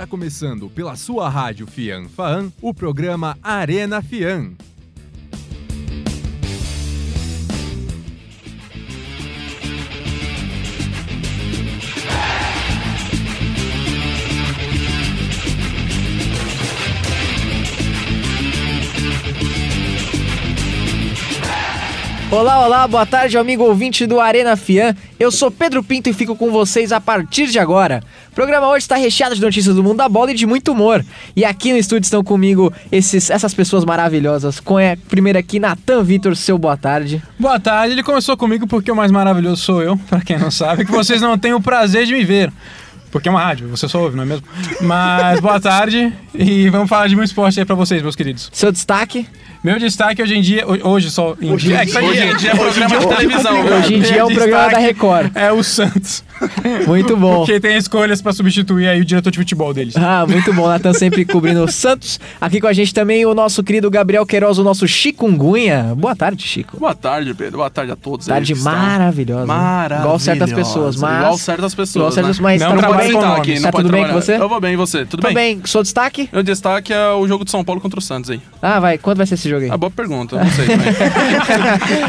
Está começando pela sua rádio Fian Faan o programa Arena Fian. Olá, olá, boa tarde, amigo ouvinte do Arena Fian. Eu sou Pedro Pinto e fico com vocês a partir de agora. O programa hoje está recheado de notícias do mundo da bola e de muito humor. E aqui no estúdio estão comigo esses, essas pessoas maravilhosas. Com a primeira aqui, Natan Vitor, seu boa tarde. Boa tarde, ele começou comigo porque o mais maravilhoso sou eu, pra quem não sabe, que vocês não têm o prazer de me ver. Porque é uma rádio, você só ouve, não é mesmo? Mas boa tarde e vamos falar de muito esporte aí pra vocês, meus queridos. Seu destaque? Meu destaque hoje em dia, ho- hoje só em Hoje dia, em é que dia- hoje em dia é programa de televisão. Hoje em dia é o programa da Record. É o Santos. Muito bom. Porque tem escolhas pra substituir aí o diretor de futebol deles. Ah, muito bom, Natan sempre cobrindo o Santos. Aqui com a gente também o nosso querido Gabriel Queiroz, o nosso Chikungunya. Boa tarde, Chico. Boa tarde, Pedro. Boa tarde a todos. Tarde maravilhosa. Maravilhosa. Igual certas pessoas, mas... Igual certas pessoas. Igual certas, né? mas Não tá pode bem? com citar nomes. aqui. Tá não pode tudo bem com trabalhar. você? Eu vou bem, e você? Tudo Tudo bem? bem, seu destaque? Meu destaque é o jogo de São Paulo contra o Santos aí. Ah, vai, quando vai ser esse jogo aí? Ah, boa pergunta, não sei também.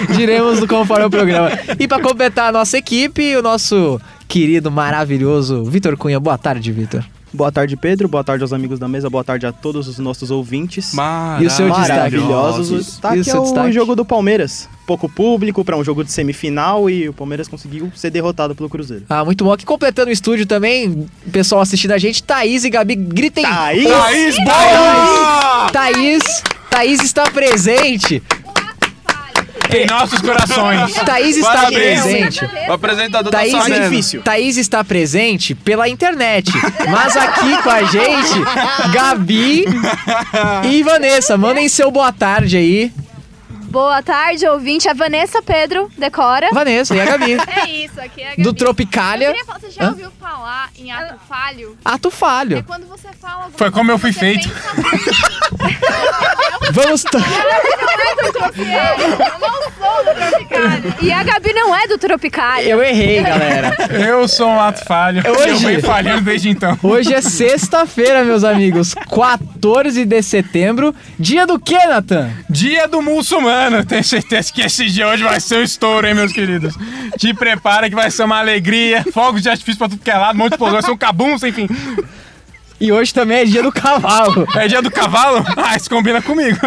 Diremos no conforme o programa. E pra completar a nossa equipe, o nosso querido, maravilhoso Vitor Cunha. Boa tarde, Vitor. Boa tarde, Pedro. Boa tarde aos amigos da mesa. Boa tarde a todos os nossos ouvintes. E o seu destaque? Maravilhosos. O E destaque o é seu o destaque? jogo do Palmeiras. Pouco público para um jogo de semifinal e o Palmeiras conseguiu ser derrotado pelo Cruzeiro. Ah, muito bom. Aqui completando o estúdio também, pessoal assistindo a gente, Thaís e Gabi, gritem. Thaís! Thaís, boa! Thaís, Thaís está presente. Em nossos corações. Thaís está Parabéns. presente. O apresentador Thaís, tá é sabendo. difícil. Thaís está presente pela internet, mas aqui com a gente, Gabi e Vanessa. Mandem seu boa tarde aí. Boa tarde, ouvinte. A Vanessa Pedro decora. Vanessa e a Gabi. É isso, aqui é a Gabi. Do Tropicália, queria falar, você já Hã? ouviu falar em ato falho? ato É falho. quando você fala alguma Foi como coisa eu fui que feito. Vamos. muito Tropicália. Eu não sou do Tropicália. E a Gabi não é do Tropicália. Eu errei, galera. Eu sou um ato falho. Hoje- Eu venho falhando desde então. Hoje é sexta-feira, meus amigos. 14 de setembro. Dia do quê, Nathan? Dia do muçulmano. Tenho certeza que esse dia hoje vai ser um estouro, hein, meus queridos? Te prepara que vai ser uma alegria. Fogos de artifício pra tudo que é lado, um monte de explosão, vai ser um cabunço, enfim. E hoje também é dia do cavalo. É dia do cavalo? Ah, isso combina comigo.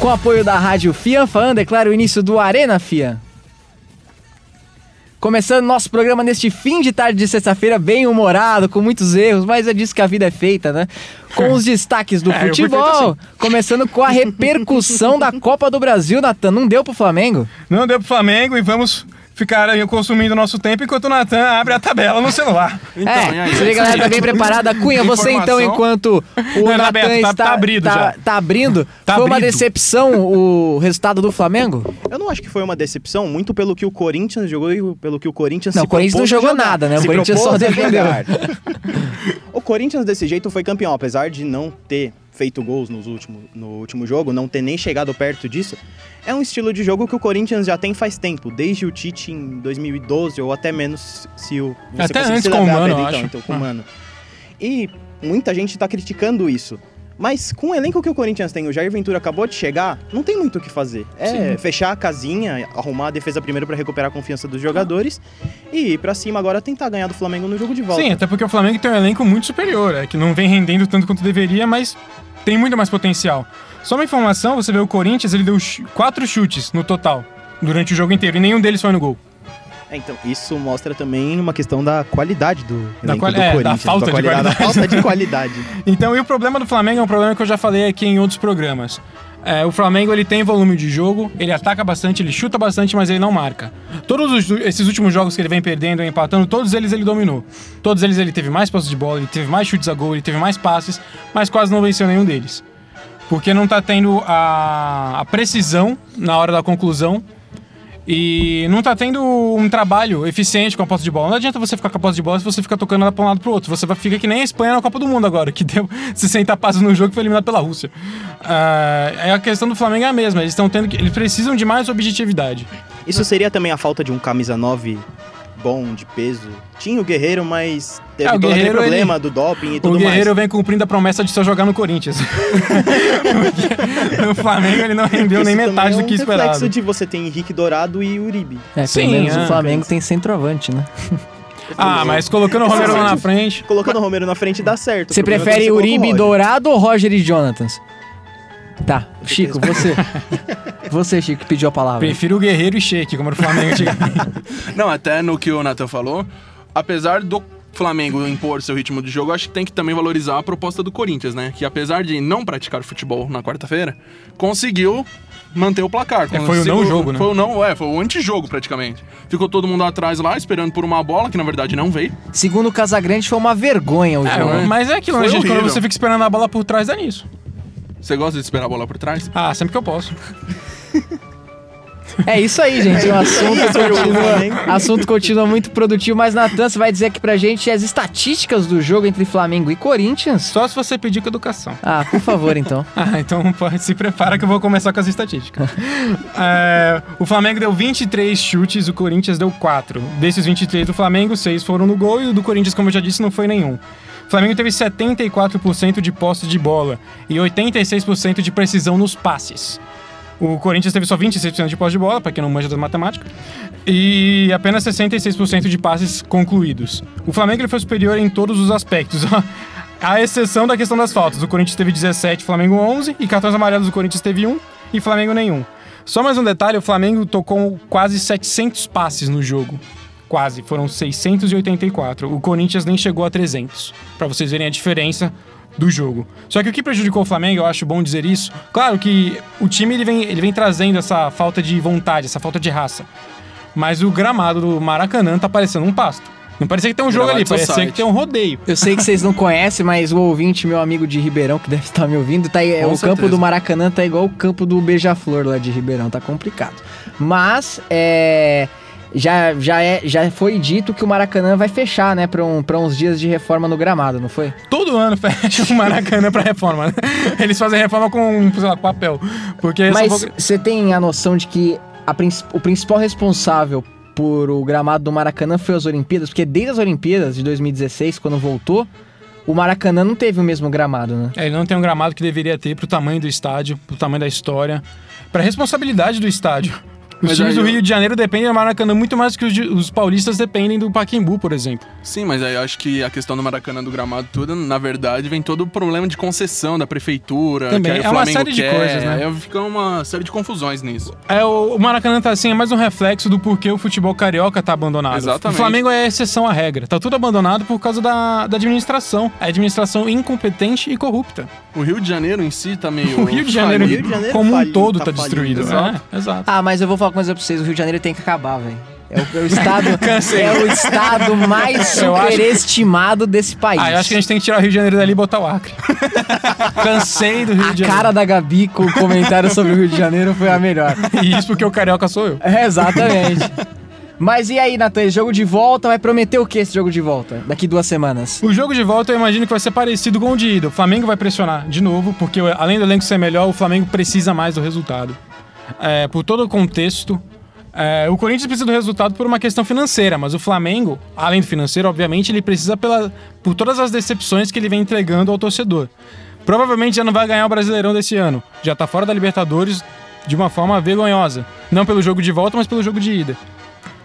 Com o apoio da rádio Fian Fan, declara o início do Arena Fian. Começando nosso programa neste fim de tarde de sexta-feira, bem humorado, com muitos erros, mas é disso que a vida é feita, né? Com os destaques do É, futebol, começando com a repercussão da Copa do Brasil, Natan. Não deu pro Flamengo? Não deu pro Flamengo e vamos ficar aí consumindo nosso tempo enquanto o Natan abre a tabela no celular. Então, é, e aí? se liga, galera, tá bem preparada. Cunha, você então, enquanto o tá Natan aberto, tá- está... tá abrido tá, já. tá abrindo. Tá Foi uma abrido. decepção o resultado do Flamengo? Eu não acho que foi uma decepção, muito pelo que o Corinthians jogou e pelo que o Corinthians Não, se o Corinthians não jogou jogar. nada, né? O Se Corinthians só defendeu. o Corinthians desse jeito foi campeão, apesar de não ter feito gols nos último, no último jogo, não ter nem chegado perto disso. É um estilo de jogo que o Corinthians já tem faz tempo, desde o Tite em 2012 ou até menos se o você Até antes se com o Mano, então, acho. então com Ah. Mano. E muita gente tá criticando isso. Mas com o elenco que o Corinthians tem, o Jair Ventura acabou de chegar, não tem muito o que fazer. É fechar a casinha, arrumar a defesa primeiro pra recuperar a confiança dos jogadores e ir pra cima agora tentar ganhar do Flamengo no jogo de volta. Sim, até porque o Flamengo tem um elenco muito superior, é que não vem rendendo tanto quanto deveria, mas tem muito mais potencial. Só uma informação, você vê o Corinthians, ele deu quatro chutes no total durante o jogo inteiro e nenhum deles foi no gol. É, então, isso mostra também uma questão da qualidade do Da quali- do é, da Corinthians. falta de da qualidade. falta de qualidade. Então, e o problema do Flamengo é um problema que eu já falei aqui em outros programas. É, o Flamengo ele tem volume de jogo, ele ataca bastante, ele chuta bastante, mas ele não marca. Todos os- esses últimos jogos que ele vem perdendo empatando, todos eles ele dominou. Todos eles ele teve mais posse de bola, ele teve mais chutes a gol, ele teve mais passes, mas quase não venceu nenhum deles. Porque não tá tendo a, a precisão na hora da conclusão E não tá tendo um trabalho eficiente com a posse de bola. Não adianta você ficar com a posse de bola se você fica tocando ela pra um lado pro outro. Você vai- fica que nem a Espanha na Copa do Mundo agora, que deu 60 passos no jogo e foi eliminado pela Rússia. É a questão do Flamengo é a mesma. Eles estão tendo que. Eles precisam de mais objetividade. Isso seria também a falta de um camisa 9 bom, de peso. Tinha o Guerreiro, mas teve É, o todo aquele problema do doping e O tudo Guerreiro mais. vem cumprindo a promessa de só jogar no Corinthians. O Flamengo ele não rendeu nem Isso também metade é do um que esperava. reflexo de você ter Henrique Dourado e Uribe. É, Sim, pelo menos é. o Flamengo tem centroavante, né? Ah, mas colocando o Romero lá na frente. Colocando o Romero na frente dá certo. O Você é prefere o Uribe. Dourado ou Roger e Jonathans? Tá, Chico, você. você, Chico, que pediu a palavra. Prefiro o Guerreiro e Sheik, como era o Flamengo antigamente. Não, até no que o Nathan falou, apesar do Flamengo impor seu ritmo de jogo, acho que tem que também valorizar a proposta do Corinthians, né? Que apesar de não praticar futebol na quarta-feira, conseguiu manter o placar. É, foi o não jogo, né? Foi o não, é, foi o antijogo praticamente. Ficou todo mundo atrás lá, esperando por uma bola, que na verdade não veio. Segundo o Casagrande, foi uma vergonha o É, jogo. mas é aquilo, né, gente? Quando você fica esperando a bola por trás, dá nisso. Você gosta de esperar a bola por trás? Ah, sempre que eu posso. É isso aí, gente. O assunto continua, assunto continua muito produtivo, mas Natan, você vai dizer aqui pra gente as estatísticas do jogo entre Flamengo e Corinthians? Só se você pedir com educação. Ah, por favor, então. Ah, então pode, se prepara que eu vou começar com as estatísticas. É, o Flamengo deu 23 chutes, o Corinthians deu 4. Desses 23 do Flamengo, 6 foram no gol e o do Corinthians, como eu já disse, não foi nenhum. O Flamengo teve 74% de posse de bola e 86% de precisão nos passes. O Corinthians teve só 26% de posse de bola, para quem não manja da matemática, e apenas 66% de passes concluídos. O Flamengo ele foi superior em todos os aspectos, à exceção da questão das faltas. O Corinthians teve 17, o Flamengo 11, e cartões amarelos o Corinthians teve 1 e Flamengo nenhum. Só mais um detalhe, o Flamengo tocou quase 700 passes no jogo. Quase, foram 684. O Corinthians nem chegou a 300, Pra vocês verem a diferença do jogo. Só que o que prejudicou o Flamengo, eu acho bom dizer isso, claro que o time ele vem, ele vem trazendo essa falta de vontade, essa falta de raça. Mas o gramado do Maracanã tá parecendo um pasto. Não parecia que tem um jogo Gramado ali, parecia que tem um rodeio. Eu sei que vocês não conhecem, mas o ouvinte, meu amigo de Ribeirão, que deve estar me ouvindo, tá aí, é, o campo do Maracanã tá igual o campo do Beija-Flor lá de Ribeirão, tá complicado. Mas, é. Já, já, é, já foi dito que o Maracanã vai fechar, né, pra, um, pra uns dias de reforma no gramado, não foi? Todo ano fecha o Maracanã pra reforma. né? Eles fazem reforma com, sei lá, papel. Porque Mas você tem a noção de que a o principal responsável por o gramado do Maracanã foi as Olimpíadas? Porque desde as Olimpíadas de 2016, quando voltou, o Maracanã não teve o mesmo gramado, né? É, ele não tem um gramado que deveria ter pro tamanho do estádio, pro tamanho da história, pra responsabilidade do estádio. Os Mas times aí do eu- Rio de Janeiro dependem do Maracanã muito mais que os, de- os paulistas dependem do Pacaembu, por exemplo. Sim, mas aí eu acho que a questão do Maracanã do gramado tudo, na verdade, vem todo o problema de concessão da prefeitura. Também, que aí o é uma série de quer, coisas, né? Aí fica uma série de confusões nisso. É, o, o Maracanã tá assim, é mais um reflexo do porquê o futebol carioca tá abandonado. Exatamente. O Flamengo é a exceção à regra. Tá tudo abandonado por causa da, da administração. A administração incompetente e corrupta. O Rio de Janeiro em si tá meio. O Rio de Janeiro, Rio de Janeiro como um todo tá tá, falido, destruído. exato. É, exato. Ah, mas eu vou falar uma coisa pra vocês, o Rio de Janeiro tem que acabar, velho. É o, é o estado, é o estado mais acho- superestimado desse país. Ah, eu acho que a gente tem que tirar o Rio de Janeiro dali e botar o Acre. Cansei do Rio A de Janeiro. cara da Gabi com o comentário sobre o Rio de Janeiro foi a melhor. E isso porque o carioca sou eu. É, exatamente. Mas e aí, Natan, jogo de volta vai prometer o que esse jogo de volta? Daqui duas semanas. O jogo de volta eu imagino que vai ser parecido com o de ida. O Flamengo vai pressionar de novo, porque além do elenco ser melhor, o Flamengo precisa mais do resultado. É, por todo o contexto. é, o Corinthians precisa do resultado por uma questão financeira, mas o Flamengo, além do financeiro, obviamente, ele precisa pela, por todas as decepções que ele vem entregando ao torcedor. Provavelmente já não vai ganhar o Brasileirão desse ano. Já tá fora da Libertadores de uma forma vergonhosa. Não pelo jogo de volta, mas pelo jogo de ida.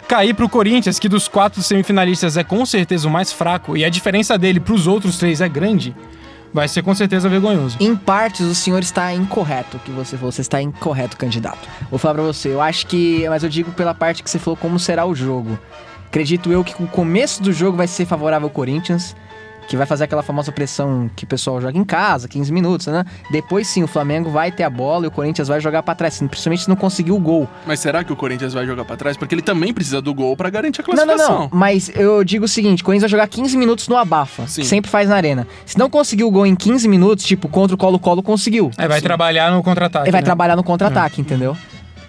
Cair pro Corinthians, que dos quatro semifinalistas é com certeza o mais fraco, e a diferença dele pros outros três é grande, vai ser com certeza vergonhoso. Em partes, o senhor está incorreto, que você falou. Você está incorreto, candidato. Vou falar pra você, eu acho que. Mas eu digo pela parte que você falou como será o jogo. Acredito eu que o começo do jogo vai ser favorável ao Corinthians, que vai fazer aquela famosa pressão que o pessoal joga em casa, 15 minutos, né? Depois sim, o Flamengo vai ter a bola e o Corinthians vai jogar pra trás, principalmente se não conseguir o gol. Mas será que o Corinthians vai jogar pra trás? Porque ele também precisa do gol pra garantir a Não, não, classificação. não. Mas eu digo o seguinte: o Corinthians vai jogar 15 minutos no abafa. Sim. Sempre faz na arena. Se não conseguir o gol em 15 minutos, tipo, contra o Colo-Colo conseguiu. É, vai trabalhar no contra-ataque. Ele vai né? trabalhar no contra-ataque, entendeu?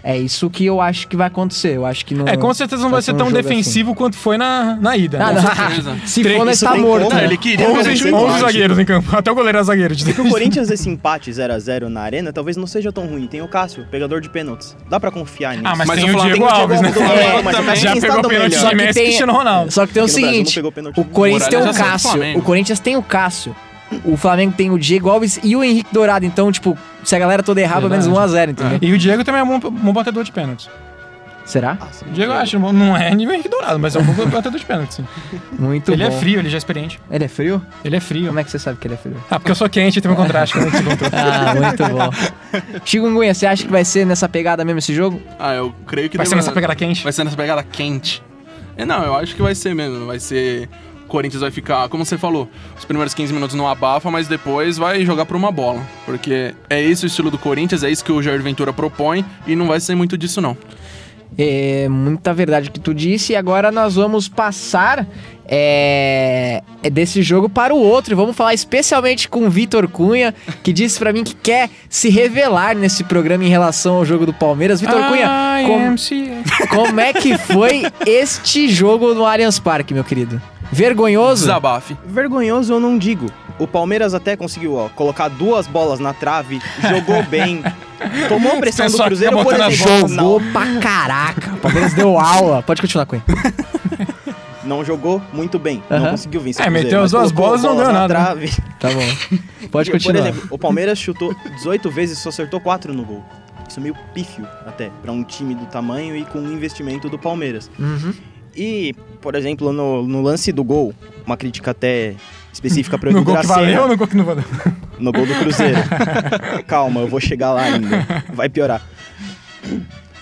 É isso que eu acho que vai acontecer. Eu acho que não. É, com certeza não vai ser um tão jogo defensivo quanto foi na, na ida. assim. Ah, né? não. Se for, isso tá morto. como. né? Ele queria 11, fazer 11 empate. zagueiros em campo. Até o goleiro era zagueiro. O Corinthians, esse empate 0x0 na arena, talvez não seja tão ruim. Tem o Cássio, pegador de pênaltis. Dá pra confiar nisso. Ah, mas, Mas tem o Diego tem o Alves, né? Diego Alves, É, mas também. o Já pegou pênalti de Messi e Cristiano Ronaldo. Só que tem o seguinte: o. Corinthians tem o do Cássio. O Corinthians tem o Cássio. O Flamengo tem o Diego Alves e o Henrique Dourado. Então, tipo, se a galera toda errar, pelo menos Verdade. 1x0, entendeu? E o Diego também é um bom, bom batedor de pênaltis. Será? Ah, sim. O Diego eu acho, não é nível Henrique Dourado, mas é um bom batedor de pênaltis. sim. Muito ele bom. é frio, ele já é experiente. Ele é frio? Ele é frio. Como é que você sabe que ele é frio? Ah, porque eu sou quente e tem um contraste. Como é que você contou? Ah, muito bom. Chikungunya, você acha que vai ser nessa pegada mesmo esse jogo? Ah, eu creio que Vai ser nessa pegada quente? Vai ser nessa pegada quente. É, não, eu acho que vai ser mesmo. Vai ser. Corinthians vai ficar, como você falou, os primeiros 15 minutos não abafa, mas depois vai jogar por uma bola. Porque é esse o estilo do Corinthians, é isso que o Jair Ventura propõe e não vai ser muito disso, não. É muita verdade o que tu disse. E agora nós vamos passar é, é desse jogo para o outro. E vamos falar especialmente com o Vitor Cunha, que disse pra mim que quer se revelar nesse programa em relação ao jogo do Palmeiras. Vitor Cunha, como, am CA. como é que foi este jogo no Allianz Parque, meu querido? Vergonhoso? Desabafe. Vergonhoso eu não digo. O Palmeiras até conseguiu, ó, colocar duas bolas na trave, jogou bem, tomou pressão do Cruzeiro, por exemplo. Jogou Não, pra caraca. O Palmeiras deu aula. Pode continuar com ele. não jogou muito bem, Aham. não conseguiu vencer É, Cruzeiro, meteu as duas bolas e não na nada, né? Trave. Tá bom. Pode E, continuar. Por exemplo, o Palmeiras chutou 18 vezes e só acertou 4 no gol. Isso é meio pífio até, pra um time do tamanho e com o investimento do Palmeiras. Uhum. E, por exemplo, no, no lance do gol, uma crítica até específica para o No Edu gol que valeu ou no gol que não valeu? no gol do Cruzeiro. Calma, eu vou chegar lá ainda. Vai piorar.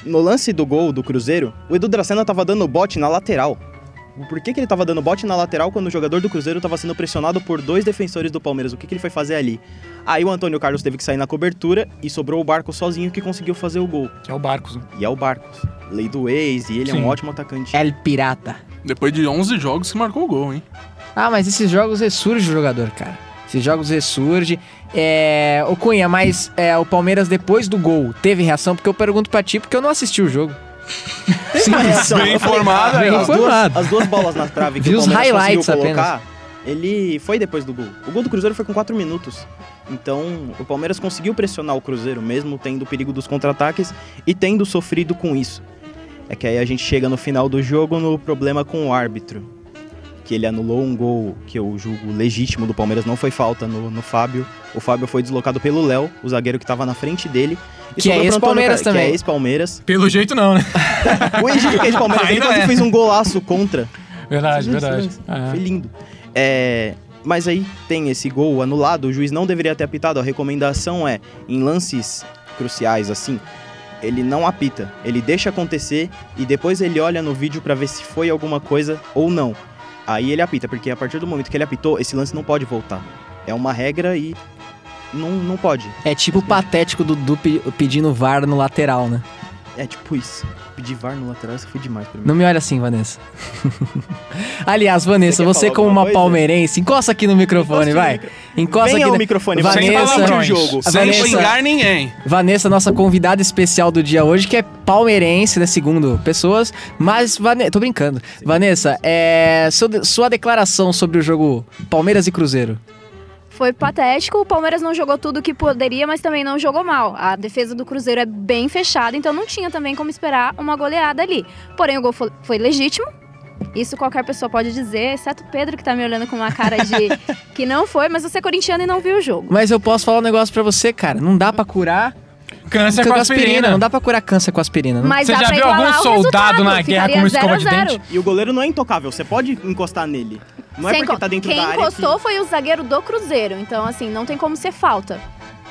No lance do gol do Cruzeiro, o Edu Dracena tava dando bote na lateral. Por que, que ele tava dando bote na lateral quando o jogador do Cruzeiro tava sendo pressionado por dois defensores do Palmeiras? O que, que ele foi fazer ali? Aí o Antônio Carlos teve que sair na cobertura e sobrou o Barco sozinho que conseguiu fazer o gol. É o Barcos. né? E é o Barcos. Lei do ex, e ele é Sim. um ótimo atacante. El Pirata. Depois de 11 jogos que marcou o gol, hein? Ah, mas esses jogos ressurge o jogador, cara. Esses jogos ressurge. É. Ô Cunha, mas é, o Palmeiras depois do gol teve reação? Porque eu pergunto pra ti, porque eu não assisti o jogo. Reação. Bem falei, informado, bem as, duas, informado. as duas bolas na trave que Vi o os highlights colocar, ele foi depois do gol. O gol do Cruzeiro foi com 4 minutos. Então, o Palmeiras conseguiu pressionar o Cruzeiro, mesmo tendo o perigo dos contra-ataques e tendo sofrido com isso. É que aí a gente chega no final do jogo no problema com o árbitro. Que ele anulou um gol que eu julgo legítimo do Palmeiras, não foi falta no, no Fábio. O Fábio foi deslocado pelo Léo, o zagueiro que tava na frente dele. e Que é ex-Palmeiras Car- Que também. é ex-Palmeiras. Pelo jeito não, né? O Egídio que é de Palmeiras, ele quase é. fez um golaço contra. Verdade, verdade. É. Foi lindo. É, mas aí tem esse gol anulado, o juiz não deveria ter apitado. A recomendação é, em lances cruciais assim, ele não apita. Ele deixa acontecer e depois ele olha no vídeo pra ver se foi alguma coisa ou não. Aí ele apita, porque a partir do momento que ele apitou, esse lance não pode voltar. É uma regra e não, não pode. É tipo o patético do Dudu pe- pedindo VAR no lateral, né? É tipo isso. Pedir VAR no lateral, isso foi demais pra mim. Não me olha assim, Vanessa. Aliás, Vanessa, Você você falar como uma coisa? palmeirense, encosta aqui no microfone, no vai. micro- Encosta Venha aqui. na- microfone, Vanessa- você fala durante o Vanessa- jogo. Sem Vanessa- xingar ninguém. Vanessa, nossa convidada especial do dia hoje, que é palmeirense, né? Segundo pessoas. Mas, Vane... tô brincando. Vanessa, é... sua declaração sobre o jogo Palmeiras e Cruzeiro. Foi patético. O Palmeiras não jogou tudo que poderia, mas também não jogou mal. A defesa do Cruzeiro é bem fechada, então não tinha também como esperar uma goleada ali. Porém, o gol fo- foi legítimo. Isso qualquer pessoa pode dizer, exceto o Pedro, que tá me olhando com uma cara de que não foi, mas você é corintiano e não viu o jogo. Mas eu posso falar um negócio pra você, cara. Não dá pra curar Câncer com com aspirina. aspirina. Não dá pra curar câncer com aspirina. Não. Mas Você dá já pra viu algum soldado na guerra com escova de 0 a 0. dente? E o goleiro não é intocável, você pode encostar nele. Não é porque tá dentro Quem da área que- encostou foi o zagueiro do Cruzeiro, então assim, não tem como ser falta.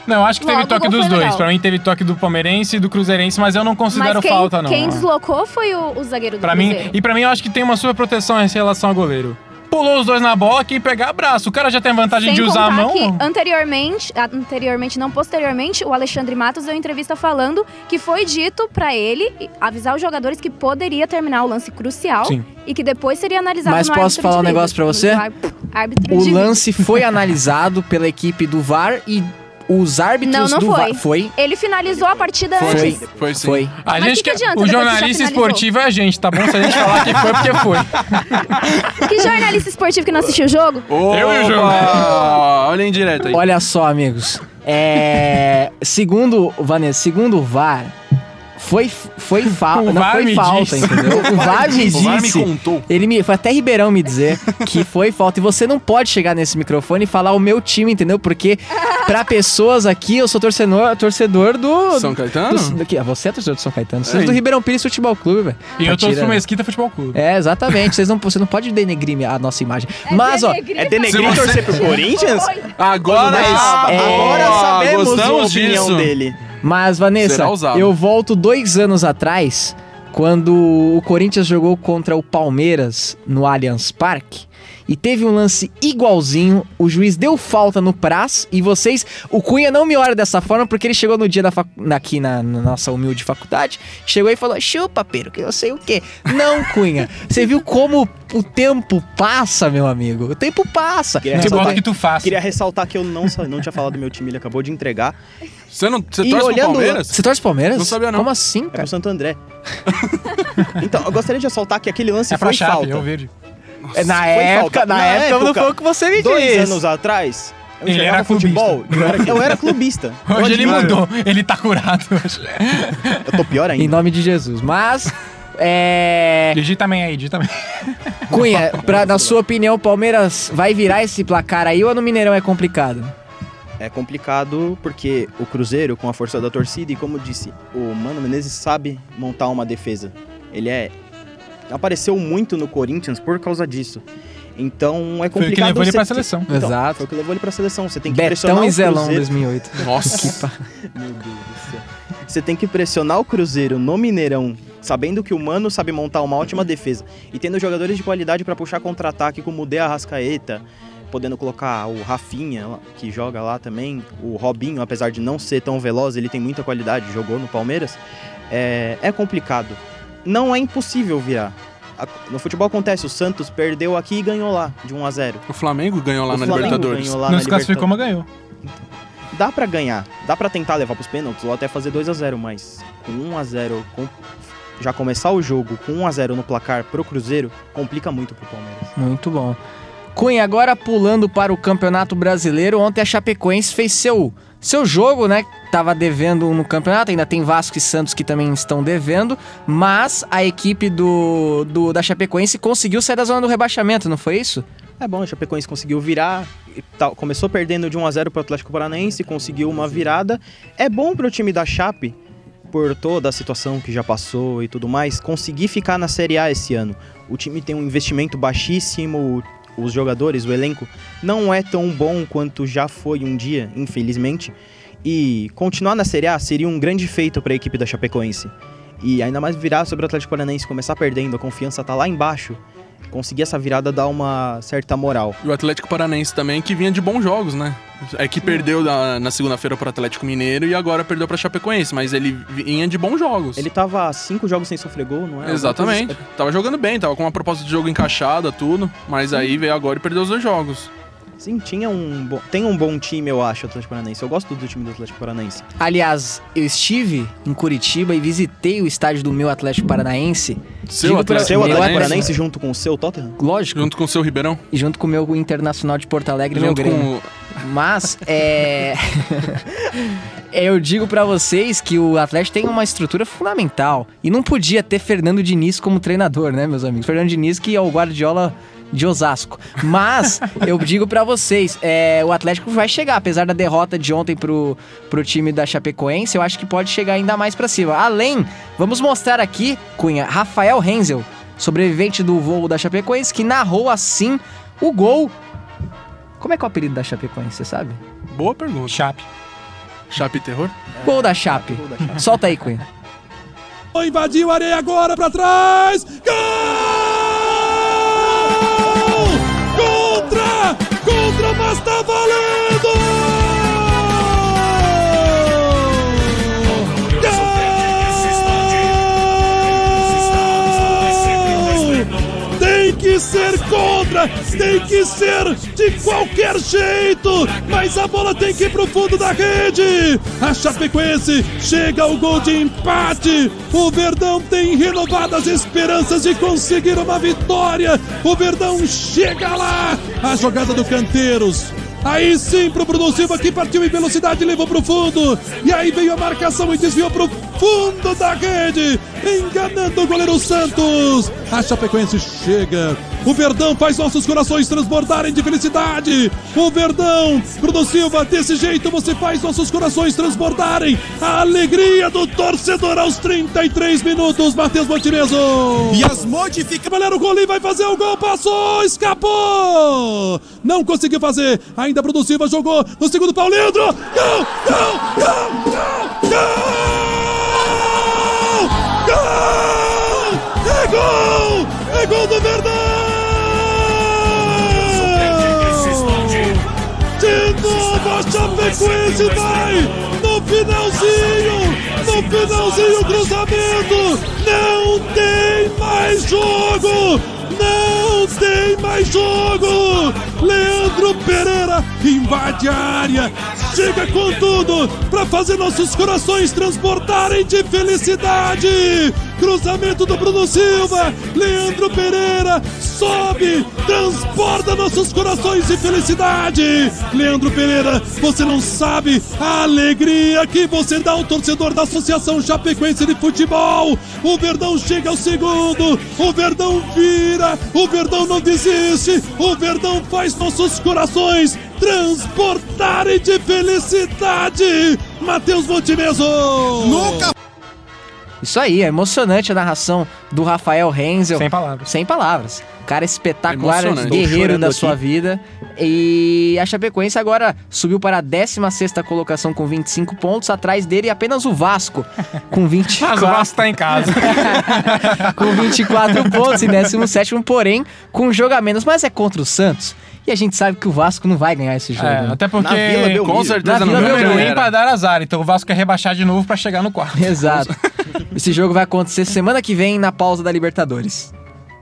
Não, eu acho que teve Logo, o toque dos dois. legal. Pra mim teve toque do palmeirense e do cruzeirense, mas eu não considero mas quem, falta, não. quem deslocou foi o, o zagueiro do Pra mim, Cruzeiro. e pra mim eu acho que tem uma super proteção em relação ao goleiro. Pulou os dois na bola, quem pegar abraço. O cara já tem vantagem Sem de usar a mão. que anteriormente, anteriormente não posteriormente, o Alexandre Matos deu entrevista falando que foi dito pra ele avisar os jogadores que poderia terminar o lance crucial Sim. e que depois seria analisado Mas no posso árbitro falar de um negócio pra você? árbitro O lance foi analisado pela equipe do VAR e os árbitros Não, não do foi. VAR... Foi? Ele finalizou a partida Foi. antes. Foi sim. Foi. A Mas gente que que adianta, o jornalista esportivo é a gente, tá bom? Se a gente falar que foi, porque foi. Que jornalista esportivo que não assistiu o jogo? Eu e o jogo. Olha em direto aí. Olha só, amigos. É... segundo, Vanessa, segundo o VAR, foi, foi, fa... O não VAR foi me falta, disse. entendeu? O VAR me O VAR me disse. contou. Ele me foi até Ribeirão me dizer que foi falta. E você não pode chegar nesse microfone e falar o meu time, entendeu? Porque pra pessoas aqui, eu sou torcedor, torcedor do. São Caetano? do, do, que- ah, você é torcedor do São Caetano. Você é do Ribeirão Pires Futebol Clube, velho. E eu Tá torço pro. Mesquita Futebol Clube. É, exatamente. Vocês não, você não pode denegrir a nossa imagem. Mas, ó, É denegrir Se você- torcer pro Corinthians? Agora, Mas ah, agora sabemos a opinião disso. dele. Mas, Vanessa, eu volto dois anos atrás, quando o Corinthians jogou contra o Palmeiras no Allianz Parque. E teve um lance igualzinho, o juiz deu falta no Praz e vocês. O Cunha não me olha dessa forma porque ele chegou no dia da facu- aqui na, na nossa humilde faculdade, chegou e falou: chupa, Pedro, que eu sei o quê. Não, Cunha, você viu como o tempo passa, meu amigo? O tempo passa. Queria Que ressaltar, bota que tu faz. queria ressaltar que eu não, não tinha falado do meu time, ele acabou de entregar. Você não você E torce pro olhando- Palmeiras? Você torce pro Palmeiras? Não sabia, não. Como assim, É cara? pro Santo André. então, eu gostaria de ressaltar que aquele lance É pra foi Chape, falta. é o verde. É, na época, na Na época, não época, foi o que você me Dois disse. anos atrás, eu Ele era futebol. Eu era, eu era clubista. Eu Hoje ele admiro. mudou, ele tá curado hoje. Eu tô pior Em ainda. nome de Jesus. Mas, é. Digita também aí, digita também. Cunha, pra, na sua opinião, o Palmeiras vai virar esse placar aí ou no Mineirão é complicado? É complicado porque o Cruzeiro, com a força da torcida, e como eu disse, o Mano Menezes sabe montar uma defesa. Ele é. Apareceu muito no Corinthians por causa disso. Então é complicado. Foi o que levou ele pra seleção. Então, Exato. Foi o que levou ele pra seleção. Você tem que pressionar Betão o e Zelão Cruzeiro. 2008. Nossa. Meu Deus do céu. Você tem que pressionar o Cruzeiro no Mineirão, sabendo que o Mano sabe montar uma ótima defesa e tendo jogadores de qualidade pra puxar contra-ataque, como o De Arrascaeta, podendo colocar o Rafinha, que joga lá também, o Robinho, apesar de não ser tão veloz, ele tem muita qualidade, jogou no Palmeiras. É, é complicado. Não é impossível virar. No futebol acontece, o Santos perdeu aqui e ganhou lá, de 1 a 0 O Flamengo ganhou lá o na Flamengo Libertadores. ganhou lá Não na se classificou, mas ganhou. dá pra ganhar, dá pra tentar levar pros pênaltis ou até fazer 2 a 0 mas com 1 a 0 com- já começar o jogo com 1 a 0 no placar pro Cruzeiro, complica muito pro Palmeiras. Muito bom. Cunha, agora pulando para o Campeonato Brasileiro, ontem a Chapecoense fez seu, seu jogo, né? Tava devendo no campeonato, ainda tem Vasco e Santos que também estão devendo, mas a equipe do, do da Chapecoense conseguiu sair da zona do rebaixamento, não foi isso? É bom, a Chapecoense conseguiu virar, tal, começou perdendo de 1 a 0 pro Atlético Paranaense, conseguiu uma virada. É bom pro time da Chape, por toda a situação que já passou e tudo mais, conseguir ficar na Série A esse ano. O time tem um investimento baixíssimo, os jogadores, o elenco não é tão bom quanto já foi um dia, infelizmente. E continuar na Série A seria um grande feito para a equipe da Chapecoense. E ainda mais virar sobre o Atlético Paranaense, começar perdendo, a confiança tá lá embaixo. Conseguir essa virada dá uma certa moral. E o Atlético Paranense também, que vinha de bons jogos, né? É que perdeu na, na segunda-feira pro Atlético Mineiro e agora perdeu pra Chapecoense, mas ele vinha de bons jogos. Ele tava cinco jogos sem sofrer gol, não é? Exatamente. Coisa- Tava jogando bem, tava com uma proposta de jogo encaixada, tudo. Mas aí veio agora e perdeu os dois jogos. Sim, tinha um bom, tem um bom time, eu acho, o Atlético Paranaense. Eu gosto do time do Atlético Paranaense. Aliás, eu estive em Curitiba e visitei o estádio do meu Atlético Paranaense. Seu Digo Atlético Seu Meu Atlético Atlético. Paranaense junto com o seu Tottenham? Lógico, Junto com o seu Ribeirão. e junto com o meu Internacional de Porto Alegre, meu junto Grêmio. com Mas, é. Eu digo pra vocês que o Atlético tem uma estrutura fundamental. E não podia ter Fernando Diniz como treinador, né, meus amigos? Fernando Diniz, que é o Guardiola de Osasco. Mas, eu digo pra vocês, é, o Atlético vai chegar. Apesar da derrota de ontem pro, pro time da Chapecoense, eu acho que pode chegar ainda mais pra cima. Além, vamos mostrar aqui, Cunha, Rafael Renzel, sobrevivente do voo da Chapecoense, que narrou assim o gol. Como é que é o apelido da Chapecoense, você sabe? Boa pergunta. Chape. Chape Terror? Gol da Chape. Solta aí, Cunha. Invadiu a areia agora pra trás. Gol! Ser contra! Tem que ser de qualquer jeito, mas a bola tem que ir pro fundo da rede. A Chapecoense chega ao gol de empate. O Verdão tem renovadas esperanças de conseguir uma vitória. O Verdão chega lá. A jogada do Canteiros. Aí sim pro Bruno Silva que partiu em velocidade, levou pro fundo. E aí veio a marcação e desviou pro fundo da rede, enganando o goleiro Santos. A Chapecoense chega. O Verdão faz nossos corações transbordarem de felicidade. O Verdão, Bruno Silva, desse jeito você faz nossos corações transbordarem. A alegria do torcedor aos 33 minutos, Matheus Montineso. E as modificações. Valero Golim vai fazer o gol, passou, escapou! Não conseguiu fazer, ainda Bruno Silva jogou no segundo pau, Leandro! Gol, gol, gol, gol, gol! Gol! É gol! É gol do Verdão! Chapecoense vai no finalzinho! No finalzinho cruzamento! Não tem mais jogo! Não tem mais jogo! Leandro Pereira invade a área, chega com tudo para fazer nossos corações transportarem de felicidade! Cruzamento do Bruno Silva, Leandro Pereira sobe, transporta nossos corações de felicidade! Leandro Pereira, você não sabe a alegria que você dá ao torcedor da Associação Chapecoense de Futebol! O Verdão chega ao segundo, o Verdão vira, o Verdão não desiste, o Verdão faz nossos corações transportarem de felicidade! Matheus Montimeso! Nunca Isso aí, é emocionante a narração do Rafael Renzel. Sem palavras. Sem palavras. Cara espetacular, guerreiro da sua aqui. vida. E a Chapecoense agora subiu para a 16 colocação com 25 pontos. Atrás dele apenas o Vasco, com 24. Mas o Vasco tá em casa. com 24 pontos em 17, porém, com um jogo a menos. Mas é contra o Santos. E a gente sabe que o Vasco não vai ganhar esse jogo. É, né? até porque Vila. Com certeza não era. pra dar azar. Então o Vasco quer rebaixar de novo pra chegar no quarto. Exato. Esse jogo vai acontecer semana que vem na pausa da Libertadores.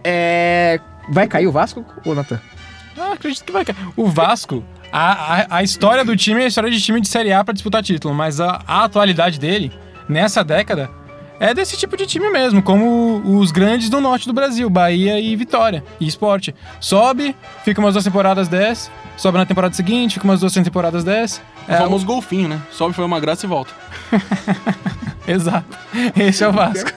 É. Vai cair o Vasco, ô Natan? Ah, acredito que vai cair. O Vasco, a, a, a história do time é a história de time de Série A pra disputar título, mas a, a atualidade dele, nessa década, é desse tipo de time mesmo, como os grandes do norte do Brasil, Bahia e Vitória, e Esporte. Sobe, fica umas duas temporadas, desce, sobe na temporada seguinte, fica umas duas temporadas, desce. O É, famoso golfinho, né? Sobe, foi uma graça e volta. Exato. Esse é o Vasco.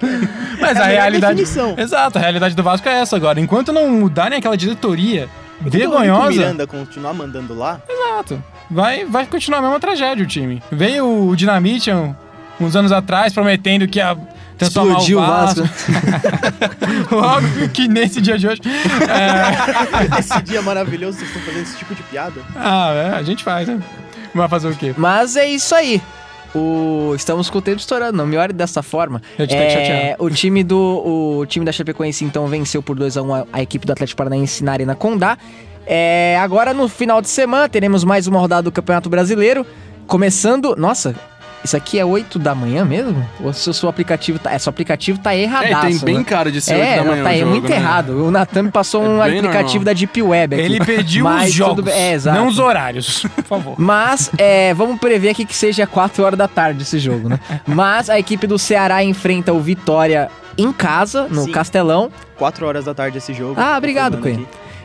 Mas É a a, realidade. definição. Exato, a realidade do Vasco é essa agora. Enquanto não mudarem aquela diretoria o vergonhosa. Miranda continuar mandando lá, Exato. Vai, vai continuar a mesma tragédia o time. Veio o Dinamite um- uns anos atrás prometendo que ia transformar Explodiu o o Vasco. Vasco. Óbvio que nesse dia de hoje. É, esse dia maravilhoso, vocês estão fazendo esse tipo de piada? ah, é, a gente faz, né? Vai fazer o quê? Mas é isso aí. O... Estamos com o tempo estourando, não me olhe dessa forma. Eu te chateado. o time do o time da Chapecoense então venceu por 2 a 1 a, a equipe do Atlético Paranaense na Arena Condá. É, agora no final de semana teremos mais uma rodada do Campeonato Brasileiro, começando, nossa, isso aqui é 8 da manhã mesmo? Ou se o seu aplicativo tá, é, seu aplicativo tá É, erradaço. tem bem né? cara de ser É, 8 da manhã tá é jogo, muito né? errado. O Natan me passou É um aplicativo normal. da Deep Web aqui. Ele pediu os jogos, bem- é, exato. não os horários, por favor. Mas é, vamos prever aqui que seja 4 horas da tarde esse jogo, né? Mas a equipe do Ceará enfrenta o Vitória em casa, no Sim. Castelão. 4 horas da tarde esse jogo. Ah, obrigado, Cunha.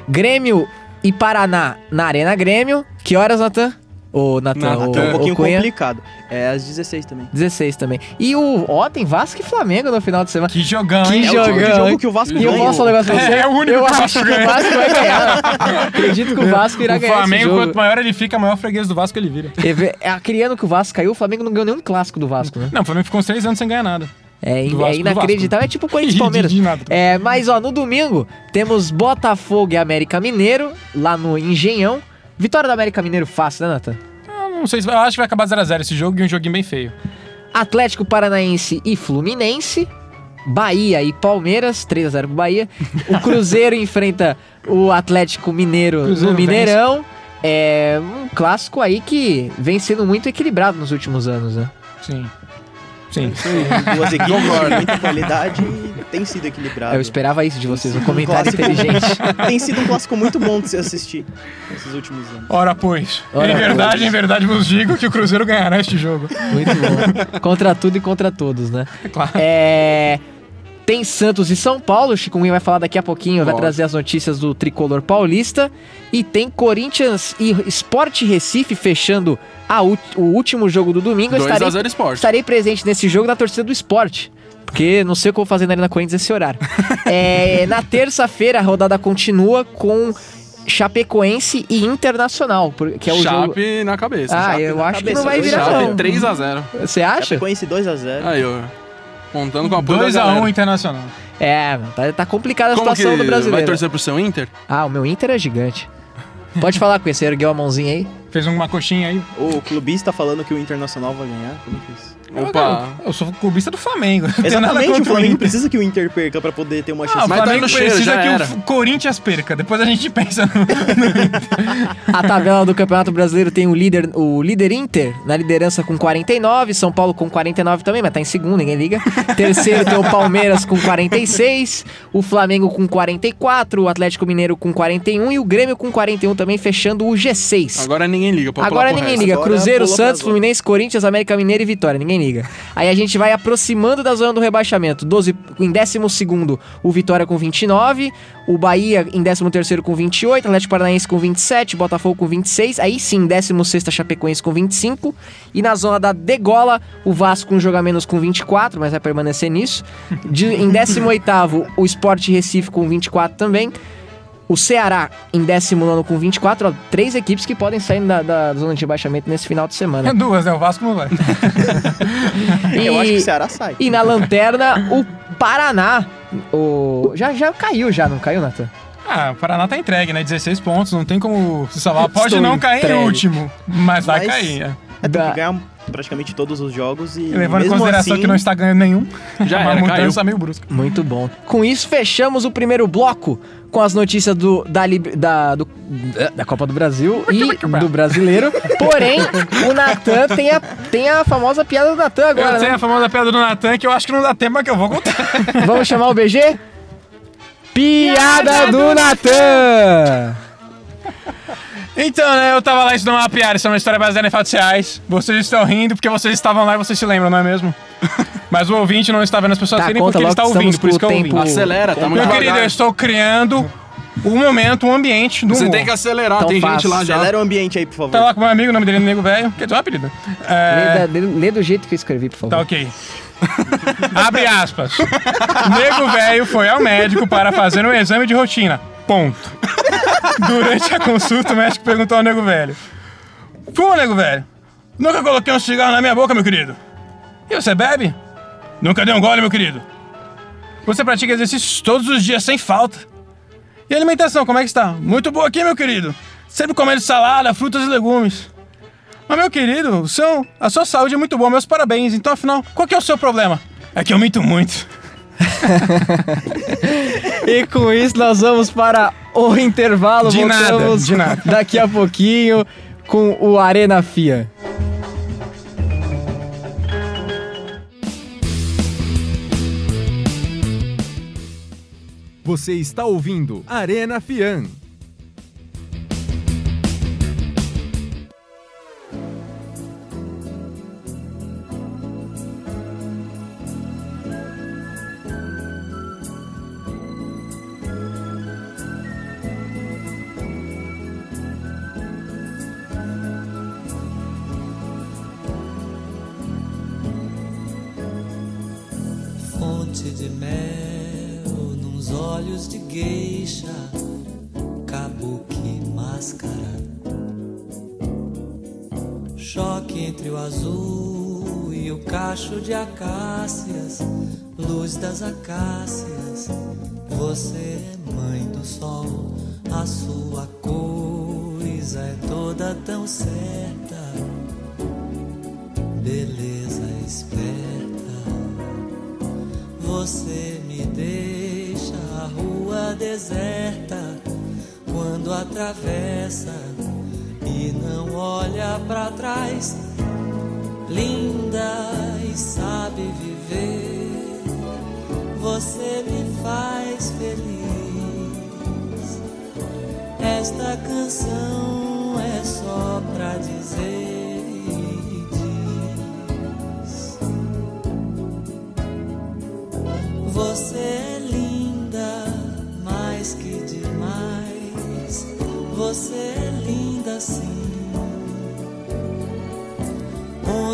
Grêmio e Paraná na Arena Grêmio. Que horas, Natan? Ô, Natan, ô, É um pouquinho Cunha. complicado. É às 16 também. 16 também. E o. Ó, tem Vasco e Flamengo no final de semana. Que jogão, Que hein? É o tipo de jogão, jogo hein? que o Vasco E eu posso falar um negócio pra você? É o único eu que o acho Vasco que o. Vasco vai ganhar. Acredito que o Vasco irá O ganhar esse Flamengo, jogo. quanto maior ele fica, maior freguês do Vasco ele vira. É, Aquele ano que o Vasco caiu, o Flamengo não ganhou nenhum clássico do Vasco, né? Não, o Flamengo ficou uns três anos sem ganhar nada. É, in- Vasco, é inacreditável. É tipo o Corinthians e De- Palmeiras. de nada. É, mas ó, no domingo temos Botafogo e América Mineiro, lá no Engenhão. Vitória do América Mineiro fácil, né, Nathan? Eu não sei se vai, eu acho que vai acabar 0x0 esse jogo e um joguinho bem feio. Atlético Paranaense e Fluminense. Bahia e Palmeiras, 3x0 pro Bahia. O Cruzeiro enfrenta o Atlético Mineiro Cruzeiro no Mineirão. É um clássico aí que vem sendo muito equilibrado nos últimos anos, né? Sim. Sim. Duas equipes de muita qualidade e tem sido equilibrado. Eu esperava isso de vocês, um comentário clássico. inteligente. Tem sido um clássico muito bom de se assistir nesses últimos anos. Ora, pois. Ora, em verdade, pois. em verdade vos digo que o Cruzeiro ganhará este jogo. Muito bom. Contra tudo e contra todos, né? Claro. É. Tem Santos e São Paulo, o Chico Cunha vai falar daqui a pouquinho, vai trazer as notícias do tricolor paulista. E tem Corinthians e Sport Recife fechando o último jogo do domingo. Eu 2 estarei, a 0 Sport. estarei presente nesse jogo na torcida do esporte. Porque não sei o que eu vou fazer na Arena Corinthians esse horário. É, na terça-feira a rodada continua com Chapecoense e Internacional, que é o jogo. Chape na cabeça. Ah, Chape eu acho que cabeça. não vai virar, Chape não. 3 a 0 Você acha? Chapecoense 2x0. Aí, ó. Contando com a apoio da 2x1 galera. Internacional. É, tá, tá complicada a Como situação que do brasileiro. vai torcer pro seu Inter? Ah, o meu Inter é gigante. Pode falar com esse, você ergueu a mãozinha aí. Fez uma coxinha aí. O clubista falando que o Internacional vai ganhar? Como que é isso? Opa. Eu sou clubista do Flamengo. Exatamente, o Flamengo Inter. precisa que o Inter perca pra poder ter uma Ah, chance. o Mas tá Flamengo no cheiro, precisa já que era. o Corinthians perca. Depois a gente pensa no... A tabela do Campeonato Brasileiro tem o líder, o líder Inter na liderança com 49, São Paulo com 49 também, mas tá em segundo, ninguém liga. Terceiro tem o Palmeiras com 46, o Flamengo com 44, o Atlético Mineiro com 41 e o Grêmio com 41 também, fechando o G6. Agora ninguém liga. Agora ninguém resto. liga. Agora Cruzeiro, Santos. Fluminense, Corinthians, América Mineiro e Vitória. Ninguém liga. Aí a gente vai aproximando da zona do rebaixamento. 12, em 12 o Vitória com 29. O Bahia em 13 com 28. Atlético Paranaense com 27. Botafogo com 26. Aí sim, 16 Chapecoense com 25. E na zona da degola, o Vasco um jogo menos com 24, mas vai permanecer nisso. De- em 18 o Sport Recife com 24 também. O Ceará em 19 com 24, ó, três equipes que podem sair da, da zona de rebaixamento nesse final de semana. É duas, né? O Vasco não vai. E, Eu acho que o Ceará sai. e na lanterna, o Paraná. O, já, já caiu, já, não caiu, Nathan? Ah, o Paraná tá entregue, né? 16 pontos, não tem como se salvar. Pode Estou não cair entregue. em último, mas vai Mas- cair. é. É, tem Da- que ganhar praticamente todos os jogos e Levando em consideração assim, que não está ganhando nenhum, Já uma era, mudança caiu. meio brusca. Muito bom. Com isso, fechamos o primeiro bloco com as notícias do, da, Lib- da, do- da Copa do Brasil e do brasileiro. Porém, o Natan tem a, tem a famosa piada do Natan agora, eu tenho né? a famosa pedra do Natan que eu acho que não dá tempo, mas que eu vou contar. Vamos chamar o BG? Piada do Natan! Então, né, eu tava lá estudando uma piada, isso é uma história baseada em fatos reais. Vocês estão rindo porque vocês estavam lá e vocês se lembram, não é mesmo? Mas o ouvinte não está vendo as pessoas Tá, conta porque ele está ouvindo, por isso que eu o ouvi. tempo- Acelera, tá muito Meu querido, eu estou criando um momento, um ambiente do Você humor. tem que acelerar, Então tem faz. gente lá já. Acelera o ambiente aí, por favor. Tá lá com meu amigo, o nome dele é Nego Velho, quer dizer um apelido. Lê, É, da- lê- lê do jeito que eu escrevi, por favor. tá ok. Abre aspas. Nego Velho foi ao médico para fazer um exame de rotina. Ponto. Durante a consulta, o médico perguntou ao Nego Velho. Fuma, Nego Velho? Nunca coloquei um cigarro na minha boca, meu querido. E você bebe? Nunca deu um gole, meu querido. Você pratica exercícios todos os dias sem falta. E a alimentação, como é que está? Muito boa aqui, meu querido. Sempre comendo salada, frutas e legumes. Mas, meu querido, o seu, a sua saúde é muito boa, meus parabéns. Então, afinal, qual que é o seu problema? É que eu minto muito. E com isso nós vamos para o intervalo. De nada, Voltamos de nada. daqui a pouquinho com o Arena FIA. Você está ouvindo Arena Fian.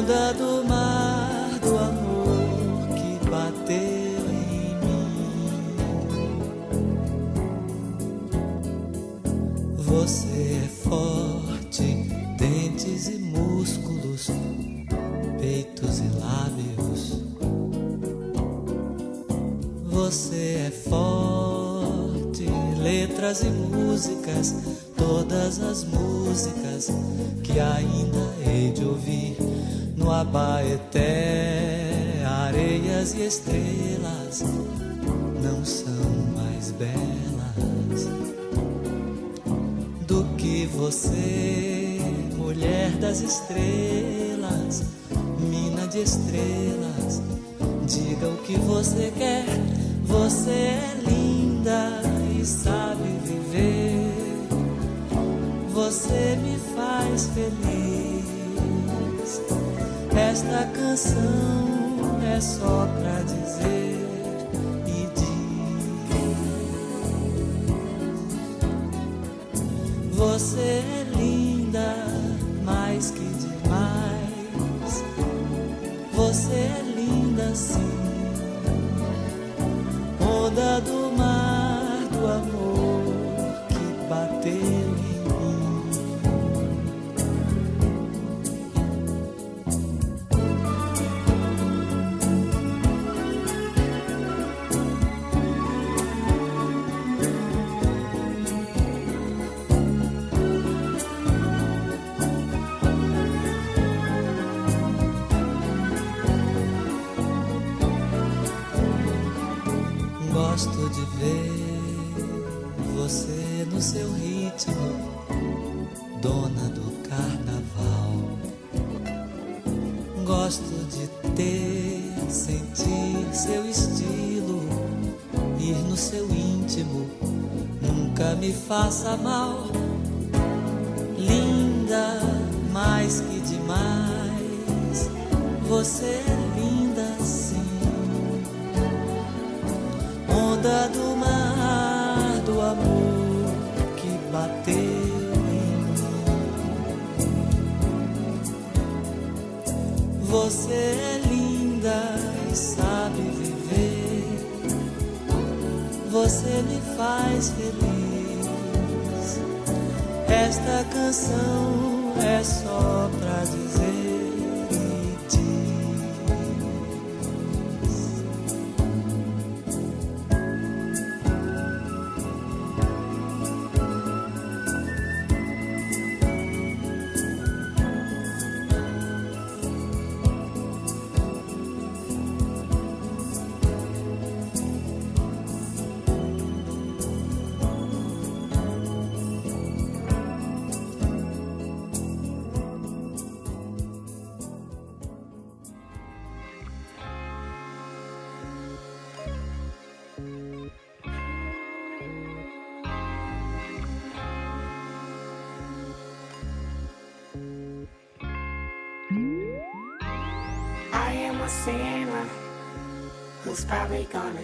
Onda do mar do amor que bateu em mim. Você é forte, dentes e músculos, peitos e lábios. Você é forte, letras e músicas, todas as músicas que ainda hei de ouvir no Abaeté, areias e estrelas não são mais belas do que você, mulher das estrelas, mina de estrelas. Diga o que você quer, você é linda e sabe viver. Você me faz feliz. Esta canção é só pra dizer e diz: Você ver você no seu ritmo, dona do carnaval. Gosto de ter, sentir seu estilo, ir no seu íntimo, nunca me faça mal. Linda, mais que demais, você é mim. Você é linda e sabe viver. Você me faz feliz. Esta canção é só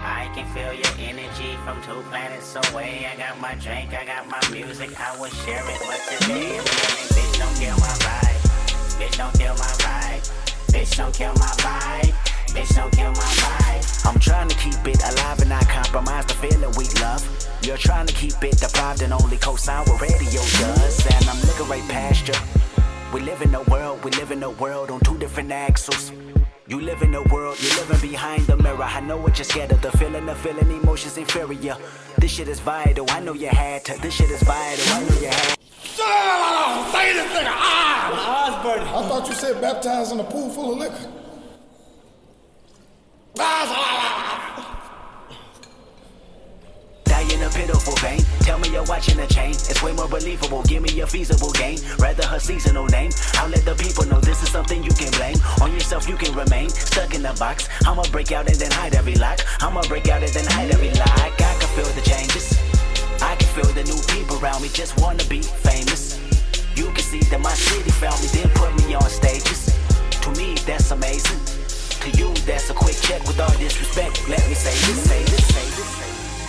I can feel your energy from two planets away. I got my drink, I got my music, I will share it. But today I'm feeling, bitch, don't kill my vibe. Bitch, don't kill my vibe. Bitch, don't kill my vibe. Bitch, don't kill my vibe. I'm trying to keep it alive and not compromise the feeling we love. You're trying to keep it deprived and only co-sign what radio does. And I'm looking right past you. We live in a world, we live in a world on two different axles. You live in a world, you're living behind the mirror. I know what you're scared of. The feeling, the feeling, emotions inferior. This shit is vital. I know you had to. This shit is vital. I know you had. Say this nigga! Ah! My eyes burning. I thought you said baptized in a pool full of liquor. Die in a pitiful vein. Tell me you're watching a chain. It's way more believable. Give me a feasible game. Rather her seasonal name. I'll let the people know this is something you can blame. On yourself, you can remain stuck in the box. I'ma break out and then hide every lock. I'ma break out and then hide every lock. I can feel the changes. I can feel the new people around me just wanna be famous. You can see that my city found me, then put me on stages. To me, that's amazing. To you, that's a quick check with all disrespect. Let me say this, say this, say this. Say this.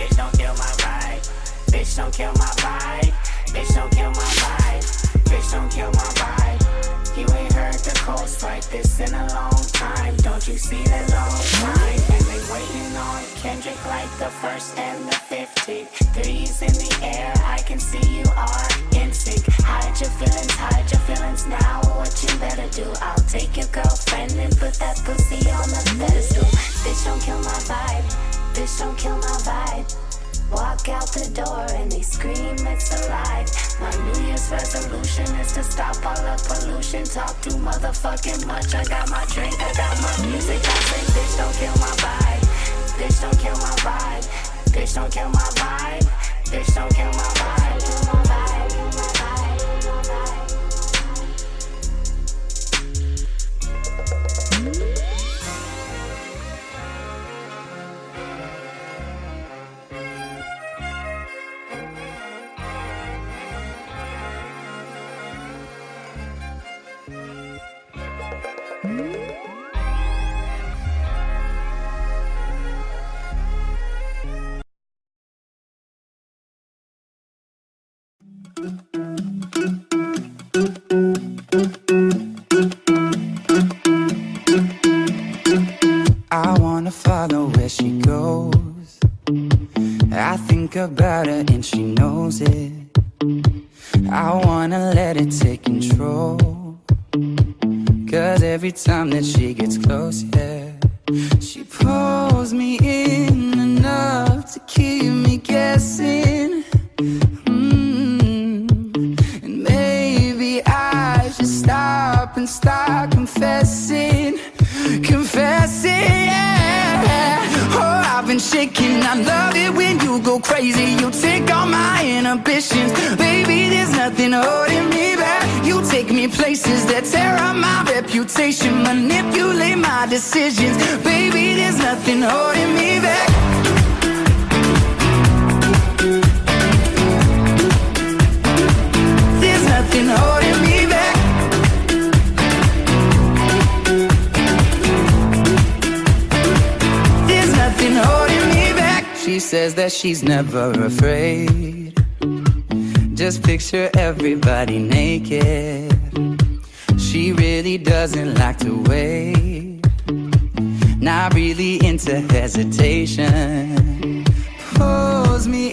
Bitch, don't kill my vibe. Bitch, don't kill my vibe. Bitch, don't kill my vibe. Bitch, don't kill my vibe. You ain't heard the coast like this in a long time. Don't you see the long line? And they waiting on Kendrick like the first and the 15th. Threes in the air, I can see you are in sync. Hide your feelings, hide your feelings now. What you better do? I'll take your girlfriend and put to stop all the pollution. Talk too motherfucking much. I got my drink, I got my music. I say, bitch, don't kill my vibe. Bitch, don't kill my vibe. Bitch, don't kill my vibe. Bitch, don't kill my vibe. She's never afraid. Just picture everybody naked. She really doesn't like to wait. Not really into hesitation. Pulls me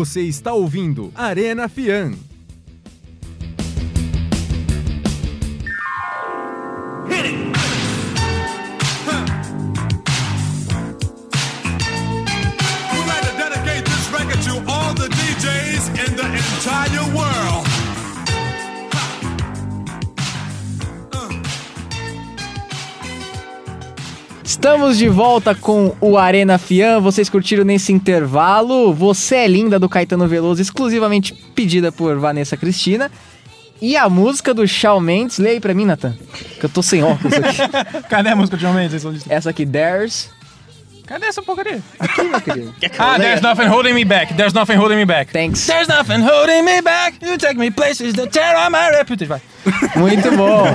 Você está ouvindo Arena Fian. Estamos de volta com o Arena Fian. Vocês curtiram nesse intervalo? Você é linda do Caetano Veloso, exclusivamente pedida por Vanessa Cristina. E a música do Shawn Mendes, leia aí pra mim, Nathan. Que eu tô sem óculos aqui. Cadê a música de Shawn Mendes? Essa aqui, There's. Cadê essa porcaria? Aqui, meu querido. Ah, there's nothing holding me back. There's nothing holding me back. Thanks. There's nothing holding me back. You take me places that tear up my reputation. Vai. Muito bom.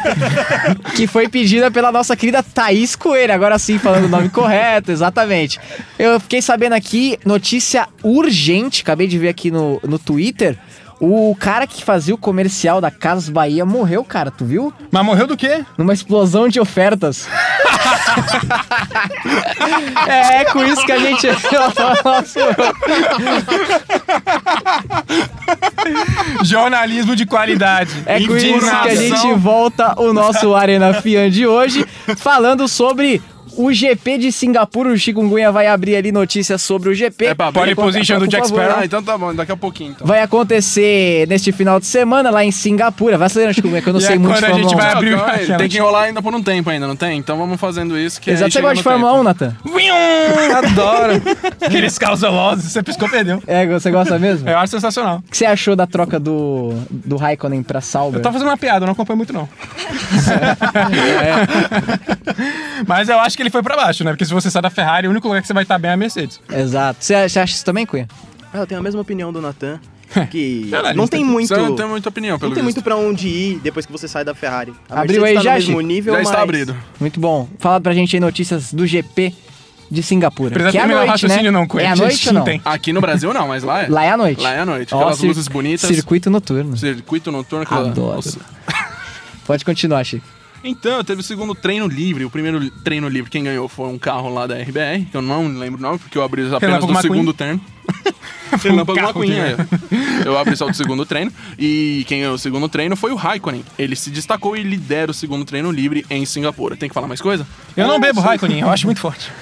que foi pedida pela nossa querida Thaís Coelho. Agora sim, falando o nome correto, exatamente. Eu fiquei sabendo aqui, notícia urgente, acabei de ver aqui no, no Twitter. O cara que fazia o comercial da Casas Bahia morreu, cara, tu viu? Mas morreu do quê? Numa explosão de ofertas. é, é com isso que a gente. Jornalismo de qualidade. É com isso que a gente volta o nosso Arena Fian de hoje, falando sobre o GP de Singapura. O Chikungunya vai abrir ali notícias sobre o GP. É pra? Pole position do Jack. Sparrow. Ah, então tá bom, daqui a pouquinho. Então. Vai acontecer neste final de semana lá em Singapura. Vai acelerando, Chikungunya, que eu não E sei é muito de quando a gente Fórmula 1. vai abrir- tem que enrolar ainda por um tempo ainda, não tem? Então vamos fazendo isso que Exato. aí Você gosta de Fórmula tempo. 1, Nathan? Adoro. Aqueles carros velozes, você piscou, perdeu. É, você gosta mesmo? Eu acho sensacional. O que você achou da troca do, do Raikkonen pra Sauber? Eu tô fazendo uma piada, eu não acompanho muito não. Mas eu acho que ele foi pra baixo, né? Porque se você sai da Ferrari, o único lugar que você vai estar bem é a Mercedes. Exato. Você acha isso também, Cunha? Ah, Eu tenho a mesma opinião do Natan. Que Jornalista. não tem muito. Você não tem muita opinião, pelo Não tem visto. muito pra onde ir depois que você sai da Ferrari. A Abriu Mercedes aí tá já, no mesmo nível, Já mas... está abrido. Muito bom. Fala pra gente aí notícias do GP de Singapura. Precisa que é o noite, raciocínio né? não, Cunha. É à Gente, noite ou não? tem. Aqui no Brasil não, mas lá é. Lá é à noite. Lá é à noite. Ó, Aquelas cir- luzes bonitas. Circuito noturno. Circuito noturno. aquela- Adoro. Nossa. Pode continuar, Chico. Então, teve o segundo treino livre. O primeiro treino livre, quem ganhou foi um carro lá da RBR, que eu não lembro o nome, porque eu abri apenas Relâmpago do McQueen. segundo turno. Relâmpago McQueen, dele. é. Eu abri só o segundo treino. E quem é o segundo treino foi o Raikkonen. Ele se destacou e lidera o segundo treino livre em Singapura. Tem que falar mais coisa? Eu não bebo Raikkonen, eu acho muito forte.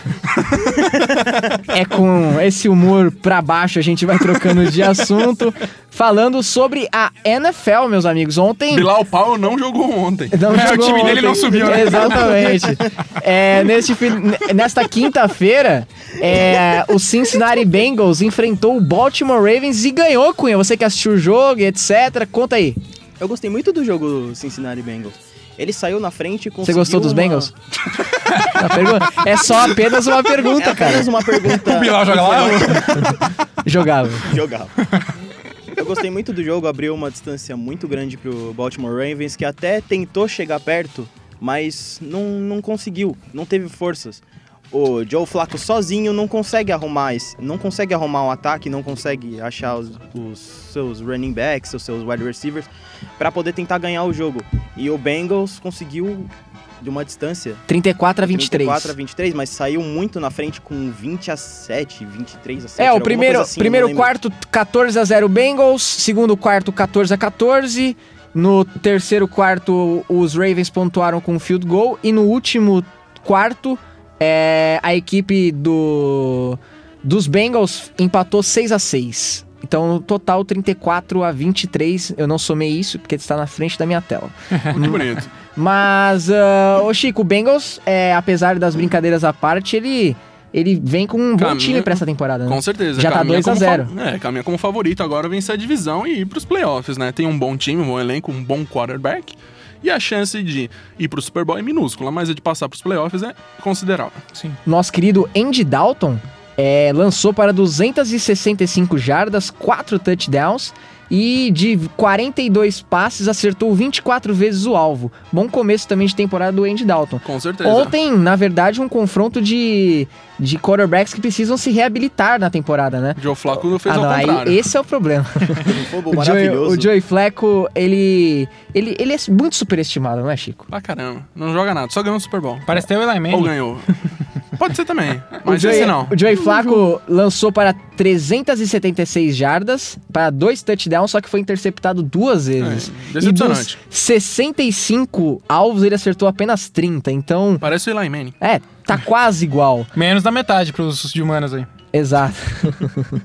É com esse humor pra baixo a gente vai trocando de assunto, falando sobre a NFL, meus amigos. Ontem. Bilal Powell não jogou ontem. Não É, o jogou time dele ontem. não subiu, né? Exatamente. É, neste, nesta quinta-feira, é, o Cincinnati Bengals enfrentou o Baltimore Ravens e ganhou, Cunha. Você que assistiu o jogo e etc. Conta aí. Eu gostei muito do jogo do Cincinnati Bengals. Ele saiu na frente e Você conseguiu gostou dos uma- Bengals? É só apenas uma pergunta, É cara. apenas uma pergunta. O Bilal joga lá? Jogava. Jogava. Eu gostei muito do jogo, abriu uma distância muito grande pro Baltimore Ravens, que até tentou chegar perto, mas não, não conseguiu, não teve forças. O Joe Flacco sozinho não consegue arrumar esse, não consegue arrumar um ataque, não consegue achar os, os seus running backs, os seus wide receivers para poder tentar ganhar o jogo. E o Bengals conseguiu de uma distância 34 a 23. 34 a 23, mas saiu muito na frente com 20 a 7, 23 a 7. É, o primeiro, assim, primeiro quarto 14 a 0 Bengals, segundo quarto 14 a 14. No terceiro quarto os Ravens pontuaram com um field goal e no último quarto é, a equipe do dos Bengals empatou 6 a 6. Então, no total 34 a 23. Eu não somei isso porque está na frente da minha tela. Muito bonito. Mas, ah, ô Chico, o Bengals, é, apesar das brincadeiras à parte, ele, ele vem com um bom Caminha- time pra essa temporada, né? Com certeza. Já tá caminha 2 a como 0 fa- É, caminha como favorito agora vencer a divisão e ir pros playoffs, né? Tem um bom time, um bom elenco, um bom quarterback. E a chance de ir pro Super Bowl é minúscula, mas a de passar pros playoffs é considerável. Sim. Nosso querido Andy Dalton é, lançou para 265 jardas, 4 touchdowns e de 42 passes acertou 24 vezes o alvo. Bom começo também de temporada do Andy Dalton. Com certeza. Ontem, na verdade, um confronto de, de quarterbacks que precisam se reabilitar na temporada, né? Joe Flacco fez Ah, ao não, aí contrário. esse é o problema. O Joey, o Joey Fleco, ele, ele, ele é muito superestimado, não é, Chico? Pra caramba. Não joga nada, só ganhou o Super Bowl. Parece ter o Eli Manning. Ou ganhou. Pode ser também, O mas Joey, esse não. o Joey Flaco lançou para 376 jardas, para dois touchdowns, só que foi interceptado duas vezes. É, decepcionante. E dos 65 alvos, ele acertou apenas 30. Então, Parece o Eli Manning. é, tá quase igual. Menos da metade pros de humanas aí. Exato.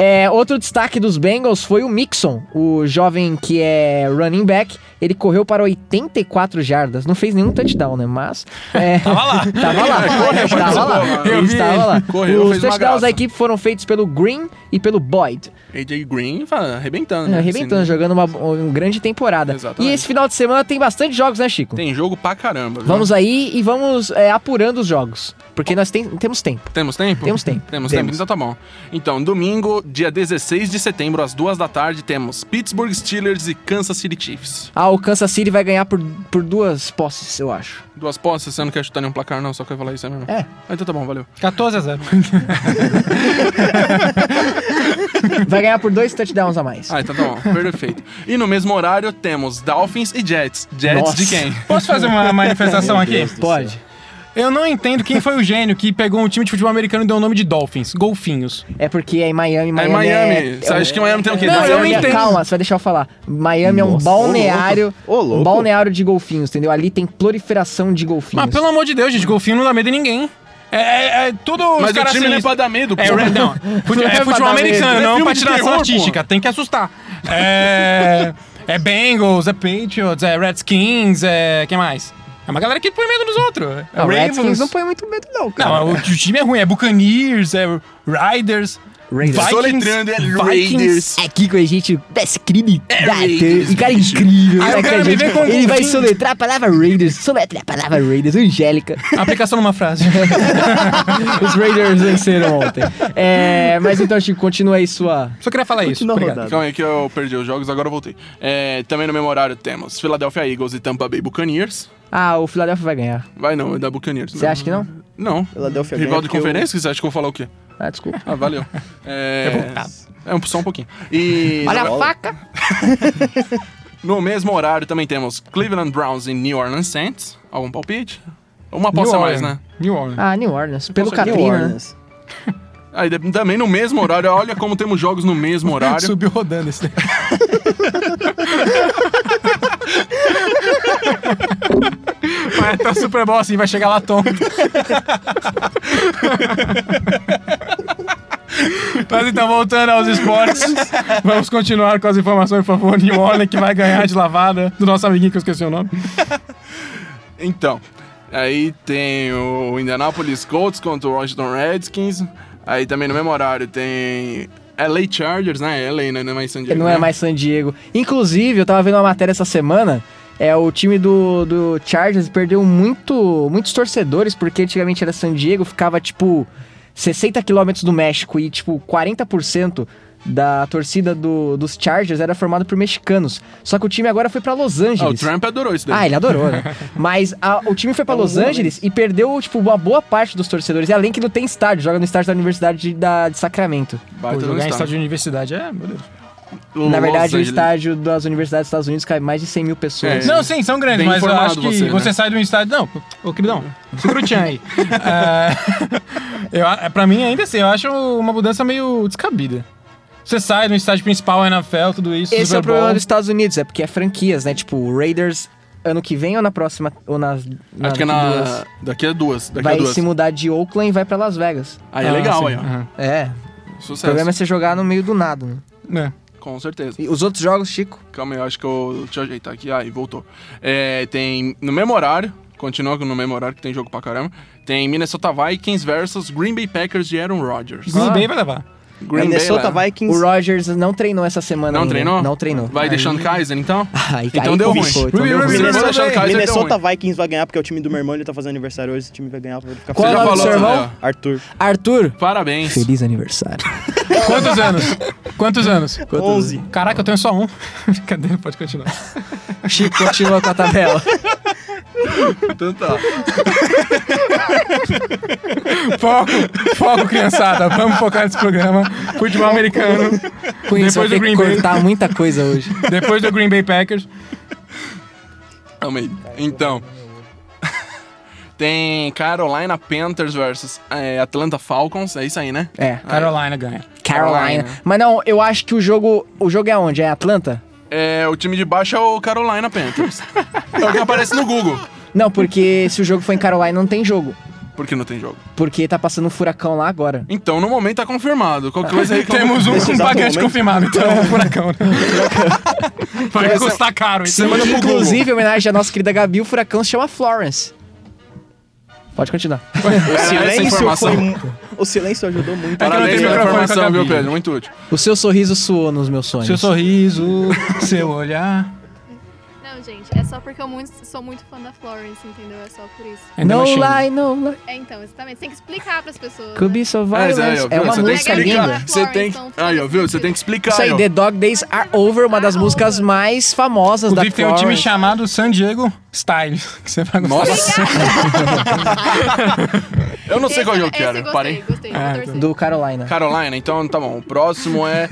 É, outro destaque dos Bengals foi o Mixon, o jovem que é running back. Ele correu para 84 jardas. Não fez nenhum touchdown, né? Mas. é, Tava lá. Tava lá. Correu, Tava lá. Ele estava lá. Correu, Os touchdowns da equipe foram feitos pelo Green e pelo Boyd. AJ Green arrebentando. né? Arrebentando, Assim, jogando uma, uma grande temporada. Exatamente. E esse final de semana tem bastante jogos, né, Chico? Tem jogo pra caramba. viu? Vamos aí e vamos é, apurando os jogos. Porque nós tem- temos tempo. Temos tempo? Temos tempo. Temos, Temos. tempo, então tá bom. Então, domingo, dia 16 de setembro, às duas da tarde, temos Pittsburgh Steelers e Kansas City Chiefs. Ah, o Kansas City vai ganhar por, por duas posses, eu acho. Duas posses, você não quer chutar nenhum placar, não? Só quer falar isso aí mesmo? É. Ah, então tá bom, valeu. 14 a 0. Vai ganhar por dois touchdowns a mais. Ah, então tá bom, perfeito. E no mesmo horário temos Dolphins e Jets. Jets Nossa. de quem? Posso fazer uma manifestação aqui? Pode. Eu não entendo quem foi o gênio que pegou um time de futebol americano e deu o nome de Dolphins. Golfinhos. É porque é em Miami, É Miami. Miami. Você acha que Miami tem o quê? Não, eu anos? entendo. Calma, você vai deixar eu falar. Miami é um Nossa, balneário. ô louco. Ô, louco. Um balneário de golfinhos, entendeu? Ali tem proliferação de golfinhos. Mas pelo amor de Deus, gente, golfinho não dá medo em ninguém. É, é, é tudo os Mas o caras time não é pra dar medo, pô. É, não. Fute- é é futebol americano, É não de patinação artística. Tem que assustar. É, é Bengals, é Patriots, é Redskins, é... Quem mais? É uma galera que põe medo nos outros. É Não, o Redskins Ravens. não põe muito medo, não, cara. Não, o, o time é ruim. É Buccaneers, é Riders, Raiders. Vikings, Soletrando é. Raiders. Aqui com a gente, desse crime. Raiders, cara bicho. incrível. Aí né, cara a me gente- vem com ele vai soletrar a palavra Raiders. Soletra a palavra Raiders. Angélica. Aplicação numa frase. Os Raiders venceram ontem. É, mas então, Chico, continua aí sua. Só queria falar isso. Continua Obrigado. rodando. Calma aí que eu perdi os jogos, agora eu voltei. É, também no mesmo horário temos Philadelphia Eagles e Tampa Bay Buccaneers. Ah, o Philadelphia vai ganhar. Vai não, é da Buccaneers. Você acha que não? Não. Philadelphia Rival ganha de porque conferência, você acha que eu vou falar o quê? Ah, desculpa. Ah, valeu. É, é um, só um pouquinho. E Olha a faca. no mesmo horário também temos Cleveland Browns e New Orleans Saints. Algum palpite? Uma aposta a mais, né? New Orleans. Ah, New Orleans. Pelo. New né? Orleans. Aí de- também no mesmo horário, olha como temos jogos no mesmo horário. Subiu rodando esse daí. Vai até o Super Bowl assim, vai chegar lá tonto. Mas então, voltando aos esportes, vamos continuar com as informações, por favor. New Orleans que vai ganhar de lavada do nosso amiguinho que eu esqueci o nome. Então, aí tem o Indianapolis Colts contra o Washington Redskins. Aí também no mesmo horário tem LA Chargers, né? LA, né? Não é mais San Diego. Não é né? mais San Diego. Inclusive, eu tava vendo uma matéria essa semana. É, o time do, do Chargers perdeu muito, muitos torcedores, porque antigamente era San Diego, ficava tipo 60 quilômetros do México e tipo 40% da torcida do- dos Chargers era formada por mexicanos. Só que o time agora foi pra Los Ah, o Angeles. Trump adorou isso daí. Ah, ele adorou, né? Mas a- o time foi pra um Los. Angeles e perdeu, tipo, uma boa parte dos torcedores. E além que não tem estádio, joga no estádio da Universidade de, da- de Sacramento. Baita Pô, jogar em estádio. estádio de universidade é, meu Deus. Na Los verdade, o Angeles. estádio das universidades dos Estados Unidos cabe mais de 100 mil pessoas. Não, sim, são grandes, Bem mas eu acho que você, você, né? sai de um estádio. Não, ô queridão, segura o tchan aí. é, eu, pra mim, ainda assim, eu acho uma mudança meio descabida. Você sai do estádio principal, NFL, tudo isso. Esse é o problema Bowl. dos Estados Unidos, é porque é franquias, né? Tipo, o Raiders ano que vem ou na próxima. Ou nas. Acho que é daqui na. duas? Daqui a duas. Daqui Vai a duas. se mudar de Oakland e vai pra Las Vegas. Aí é Ah, legal, sim, aí, ó. É. O Sucesso. problema é você jogar no meio do nada, né? É. Com certeza. E os outros jogos, Chico? Calma aí, eu acho que eu. Deixa eu ajeitar aqui. Aí, voltou. É, tem no mesmo horário. Continua no mesmo horário que tem jogo pra caramba. Tem Minnesota Vikings versus Green Bay Packers de Aaron Rodgers. Green Ah. Bay vai levar. Green Minnesota Bay, Vikings. O Rogers não treinou essa semana Não ainda. treinou? Não treinou. Vai Aí- deixando Kaiser, então? Aí, Então aí deu ruim. complicou, então deu ruim. Minnesota, Minnesota- Kaiser deu Minnesota. Vikings vai ganhar porque é o time do meu irmão, ele tá fazendo aniversário hoje, esse time vai ganhar pra ele ficar Qual é o Você já nome do falou, seu irmão? Arthur. Arthur. Parabéns. Feliz aniversário. Quantos anos? Quantos anos? 11. Caraca, eu tenho só um. Brincadeira, pode continuar. Chico continua com a tabela. Então tá. Foco, foco, criançada. Vamos focar nesse programa. Futebol americano. Com isso, Depois do Green Bay. cortar muita coisa hoje. Depois do Green Bay Packers. Calma aí. Então. Tem Carolina Panthers versus é, Atlanta Falcons. É isso aí, né? É, Carolina ganha. Carolina. Carolina. Mas não, eu acho que o jogo. O jogo é onde? É Atlanta? É, o time de baixo é o Carolina Panthers. é o que aparece no Google. Não, porque se o jogo for em Carolina, não tem jogo. Por que não tem jogo? Porque tá passando um furacão lá agora. Então, no momento tá confirmado. Qualquer coisa aí Temos um exato paquete confirmado, então é um furacão. Né? Vai custar caro. Então. Google. Inclusive, em homenagem à nossa querida Gabi, o furacão se chama Florence. Pode continuar. O silêncio foi. O silêncio ajudou muito. É Parabéns pela informação, viu. Pedro? Muito útil. O seu sorriso suou nos meus sonhos. Seu sorriso, seu olhar. Não, gente, é só porque eu muito- sou muito fã da Florence, entendeu? É só por isso. Ainda No lie, no lie. É, então, exatamente. Você tem que explicar pras pessoas. Could né? be so É, violent. É uma Você tem que música explicar. linda. Você tem Aí, ó, viu? Você tem que explicar. Isso aí. The Dog Days Are Over, uma das músicas mais famosas da Inclusive tem um time Florence. chamado San Diego Style, que você vai gostar. Nossa. Eu não sei qual Esse- jogo que esse era. Gostei, Parei. gostei. Ah, torcer. Do Carolina. Carolina, então tá bom. O próximo é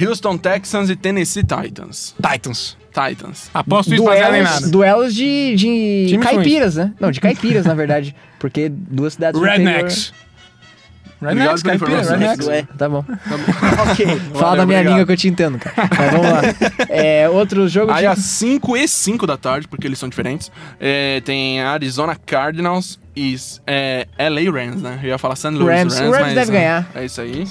Houston Texans e Tennessee Titans. Titans. Titans. Aposto isso baseado em Duelos, nada. duelos de, de Times caipiras, né? Não, de caipiras, na verdade. Porque duas cidades Rednecks. Rednecks, Obrigado pela caipira, informação. Rednecks. interior. Tá bom. ok. Fala da minha obrigado. língua que eu te entendo, cara. Mas vamos lá. É, outro jogo Aí de... às 5 e 5 da tarde, porque eles são diferentes, é, tem Arizona Cardinals e é, LA Rams, né? Eu ia falar St. Louis Rams. Rams, O Rams mas, deve é, ganhar. É isso aí.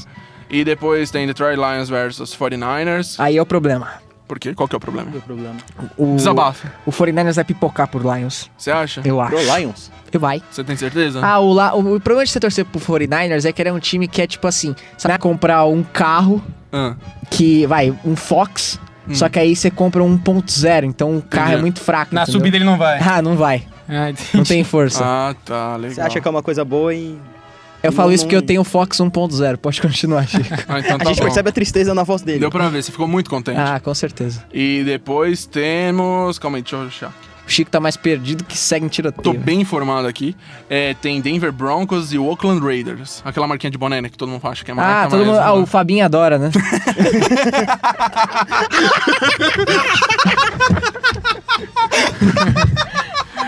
E depois tem Detroit Lions versus 49ers. Aí é o problema. Por quê? Qual que é o problema? Não tem problema. O, Desabafo. O 49ers vai pipocar por Lions. Você acha? Eu acho. Pro Lions. Eu vai. Você tem certeza? Ah, o, La... o problema de você torcer pro 49ers é que ele é um time que é tipo assim, você vai comprar um carro Ah, que, vai, um Fox, só que aí você compra um 1.0, então o carro é Entendi. muito fraco. Na entendeu? subida ele não vai. Ah, não vai. Ah. Não tem força. Ah, tá, legal. Você acha que é uma coisa boa e. eu falo não- isso porque eu tenho Fox 1.0. Pode continuar, Chico. Ah, então A tá gente bom. percebe a tristeza na voz dele. Deu pra ver, você ficou muito contente. ah, com certeza. E depois temos. Calma aí, deixa eu achar. O Chico tá mais perdido que segue em tiroteio. Tô bem informado aqui. É, tem Denver Broncos e o Oakland Raiders. Aquela marquinha de boné, né, que todo mundo acha que é marca. Ah, todo mundo. Ah, o Fabinho adora, né?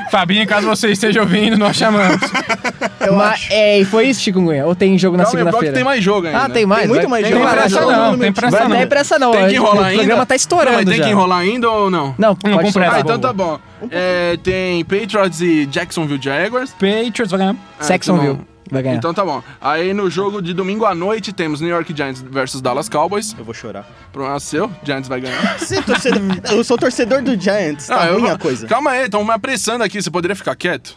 Fabinho, caso você esteja ouvindo, nós chamamos. Eu Mas, acho. É, e foi isso, Chikungunya? Ou tem jogo na segunda-feira? tem mais jogo ainda. Ah, tem mais? Tem muito mais tem jogo. mais pressa não, tem pressa não. ter pressa não. Tem que enrolar O ainda? programa tá estourando Não, mas tem já. que enrolar ainda ou não? Não, Não, pode com. Ah, então tá bom. É, tem Patriots e Jacksonville Jaguars. Patriots vai ganhar. Ah, Saxonville então vai ganhar. Então tá bom. Aí no jogo de domingo à noite temos New York Giants versus Dallas Cowboys. Eu vou chorar. Problema seu, Giants vai ganhar. Você é torcedor- eu sou torcedor do Giants, tá Ah, ruim a coisa. Calma aí, estão me apressando aqui. Você poderia ficar quieto?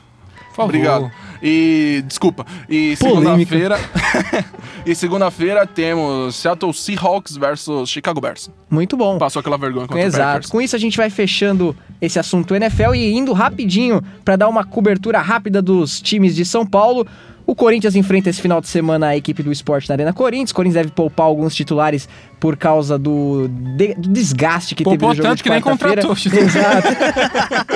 Por favor. Obrigado. E desculpa. E segunda-feira. e segunda-feira temos Seattle Seahawks versus Chicago Bears. Muito bom. Passou aquela vergonha contra o Exato. Packers. Com isso a gente vai fechando esse assunto NFL e indo rapidinho para dar uma cobertura rápida dos times de São Paulo. O Corinthians enfrenta esse final de semana a equipe do esporte na Arena Corinthians. O Corinthians deve poupar alguns titulares por causa do, de- do desgaste que Poupou teve no jogo tanto de que nem quarta-feira. contratou. Exato.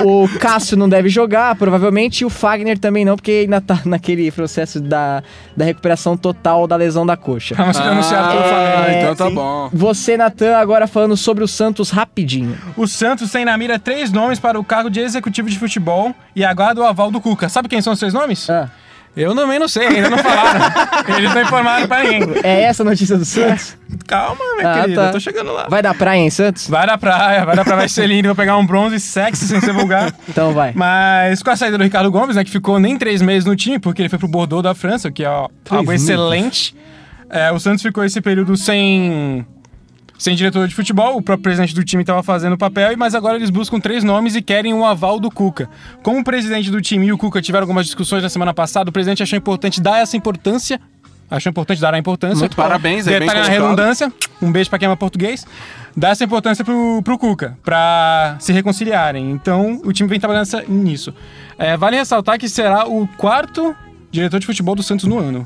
o Cássio não deve jogar, provavelmente, e o Fagner também não, porque ainda tá naquele processo da, da recuperação total da lesão da coxa. Anunciado pelo Ah, Flamengo. então tá sim. bom. Você, Natan, agora falando sobre o Santos rapidinho. O Santos tem na mira três nomes para o cargo de executivo de futebol e aguarda o aval do Cuca. Sabe quem são os três nomes? Ah. Eu também não sei, ainda não falaram. Eles não informaram pra ninguém. É essa a notícia do Santos? Calma, minha Ah, querida, tá. eu tô chegando lá. Vai dar praia em Santos? Vai na praia, vai na praia, vai ser lindo. Vou pegar um bronze sexy sem ser vulgar. Então vai. Mas com a saída do Ricardo Gomes, né, que ficou nem três meses no time, porque ele foi pro Bordeaux da França, que é ó, algo excelente. É, o Santos ficou esse período sem, sem diretor de futebol, o próprio presidente do time estava fazendo o papel, mas agora eles buscam três nomes e querem o aval do Cuca. Como o presidente do time e o Cuca tiveram algumas discussões na semana passada, o presidente achou importante dar essa importância. Achou importante dar a importância. Muito parabéns, é bem na redundância. Um beijo pra quem ama português. Dá essa importância pro, pro Cuca, pra se reconciliarem. Então, o time vem trabalhando nisso. É, vale ressaltar que será o quarto diretor de futebol do Santos no ano.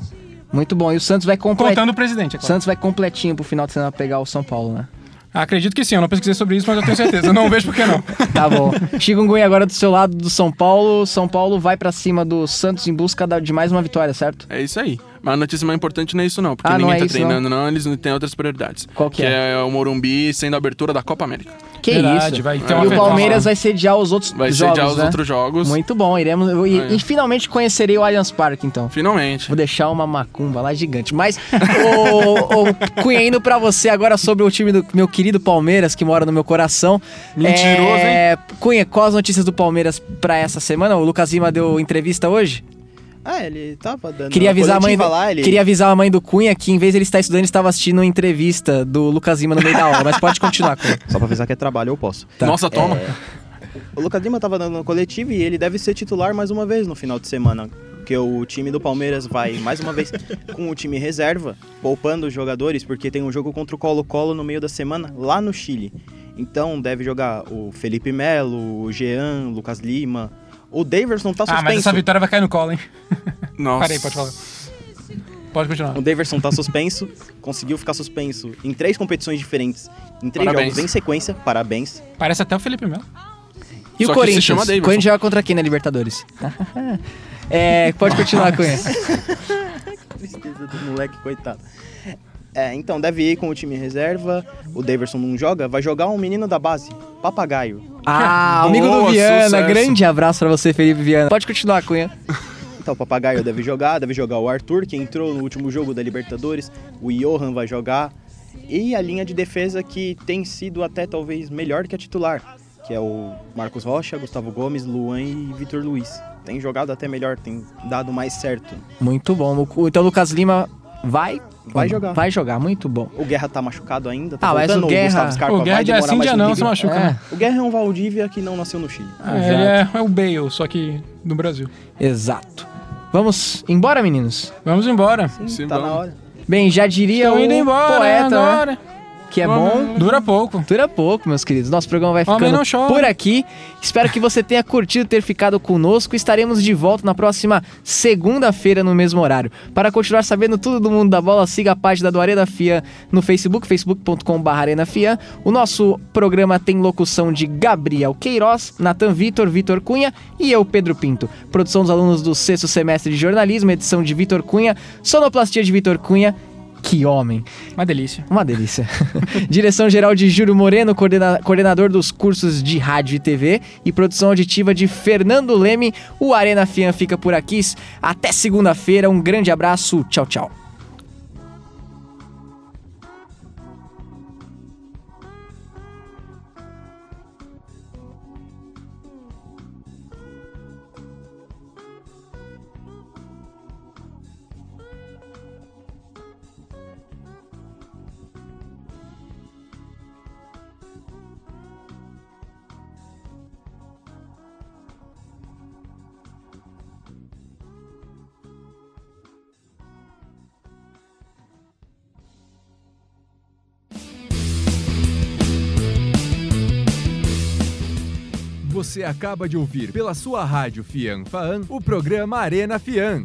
Muito bom. E o Santos vai completo. Contando o presidente, é claro. Santos vai completinho pro final de semana pegar o São Paulo, né? Acredito que sim, eu não pesquisei sobre isso, mas eu tenho certeza. Eu não vejo por que não. Tá bom. Chikungunya agora do seu lado do São Paulo. São Paulo vai pra cima do Santos em busca de mais uma vitória, certo? É isso aí. Mas a notícia mais importante não é isso não, porque Ah, não ninguém é tá isso, treinando não. eles têm outras prioridades. Qual que é? é? o Morumbi sendo a abertura da Copa América. Que Verdade, isso. vai ter e o festa Palmeiras vai sediar os outros Vai jogos, sediar os né? outros jogos. Muito bom. Iremos e, e finalmente conhecerei o Allianz Parque, então. Finalmente. Vou deixar uma macumba lá gigante. Mas, o, o Cunha, indo pra você agora sobre o time do meu querido Palmeiras, que mora no meu coração. Mentiroso, é... Cunha, quais as notícias do Palmeiras pra essa semana? O Lucas Lima deu entrevista hoje? Ah, ele tava dando Queria avisar, a mãe do, lá, ele... queria avisar a mãe do Cunha que em vez de ele estar estudando, ele estava assistindo uma entrevista do Lucas Lima no meio da aula. Mas pode continuar, Cunha. Só pra avisar que é trabalho, eu posso. Tá. Nossa, toma. O Lucas Lima tava dando uma coletiva e ele deve ser titular mais uma vez no final de semana. Porque o time do Palmeiras vai mais uma vez com o time reserva, poupando os jogadores, porque tem um jogo contra o Colo-Colo no meio da semana, lá no Chile. Então deve jogar o Felipe Melo, o Jean, o Lucas Lima. O Daverson tá Ah, mas suspenso. essa vitória vai cair no colo, hein? Nossa. Parei, pode falar. Pode continuar. O Daverson tá suspenso, conseguiu ficar suspenso em três competições diferentes, em três Parabéns. jogos em sequência. Parabéns. Parece até o Felipe Melo. E Só o que se Corinthians? chama Davidson. Corinthians joga contra quem na Libertadores? é, pode continuar, Cunha. Tristeza do moleque, coitado. É, então, deve ir com o time reserva. O Daverson não joga, vai jogar um menino da base, Papagaio. Ah, amigo do Viana. sucesso. Grande abraço pra você, Felipe Viana. Pode continuar, Cunha. Então, o Papagaio deve jogar, deve jogar o Arthur, que entrou no último jogo da Libertadores. O Johan vai jogar. E a linha de defesa que tem sido até talvez melhor que a titular, que é o Marcos Rocha, Gustavo Gomes, Luan e Vitor Luiz. Tem jogado até melhor, tem dado mais certo. Muito bom. Então, o Lucas Lima vai? Vai jogar. Vai jogar, muito bom. O Guerra tá machucado ainda, tá Ah, mas o Guerra- Scarpa O Guerra sim, mais dia um não, se machuca, É. né? O Guerra é um Valdívia que não nasceu no Chile. Ah, ele é, é o Bale, só que no Brasil. Exato. Vamos embora, meninos? Vamos embora. Sim, tá vamos. na hora. Bem, já diria Estão o indo embora poeta, né? Que é bom. Dura pouco. Dura pouco, meus queridos. Nosso programa vai ficando por aqui. Espero que você tenha curtido ter ficado conosco. Estaremos de volta na próxima segunda-feira no mesmo horário. Para continuar sabendo tudo do mundo da bola, siga a página do Arena Fia no Facebook, facebook.com.br arenafia. O nosso programa tem locução de Gabriel Queiroz, Natan Vitor, Vitor Cunha e eu, Pedro Pinto. Produção dos alunos do sexto semestre de jornalismo, edição de Vitor Cunha, sonoplastia de Vitor Cunha Que homem. Uma delícia. Uma delícia. Direção geral de Júlio Moreno, coordena- coordenador dos cursos de rádio e TV e produção auditiva de Fernando Leme. O Arena Fian fica por aqui. Até segunda-feira. Um grande abraço. Tchau, tchau. Você acaba de ouvir pela sua rádio Fian Faan o programa Arena Fian.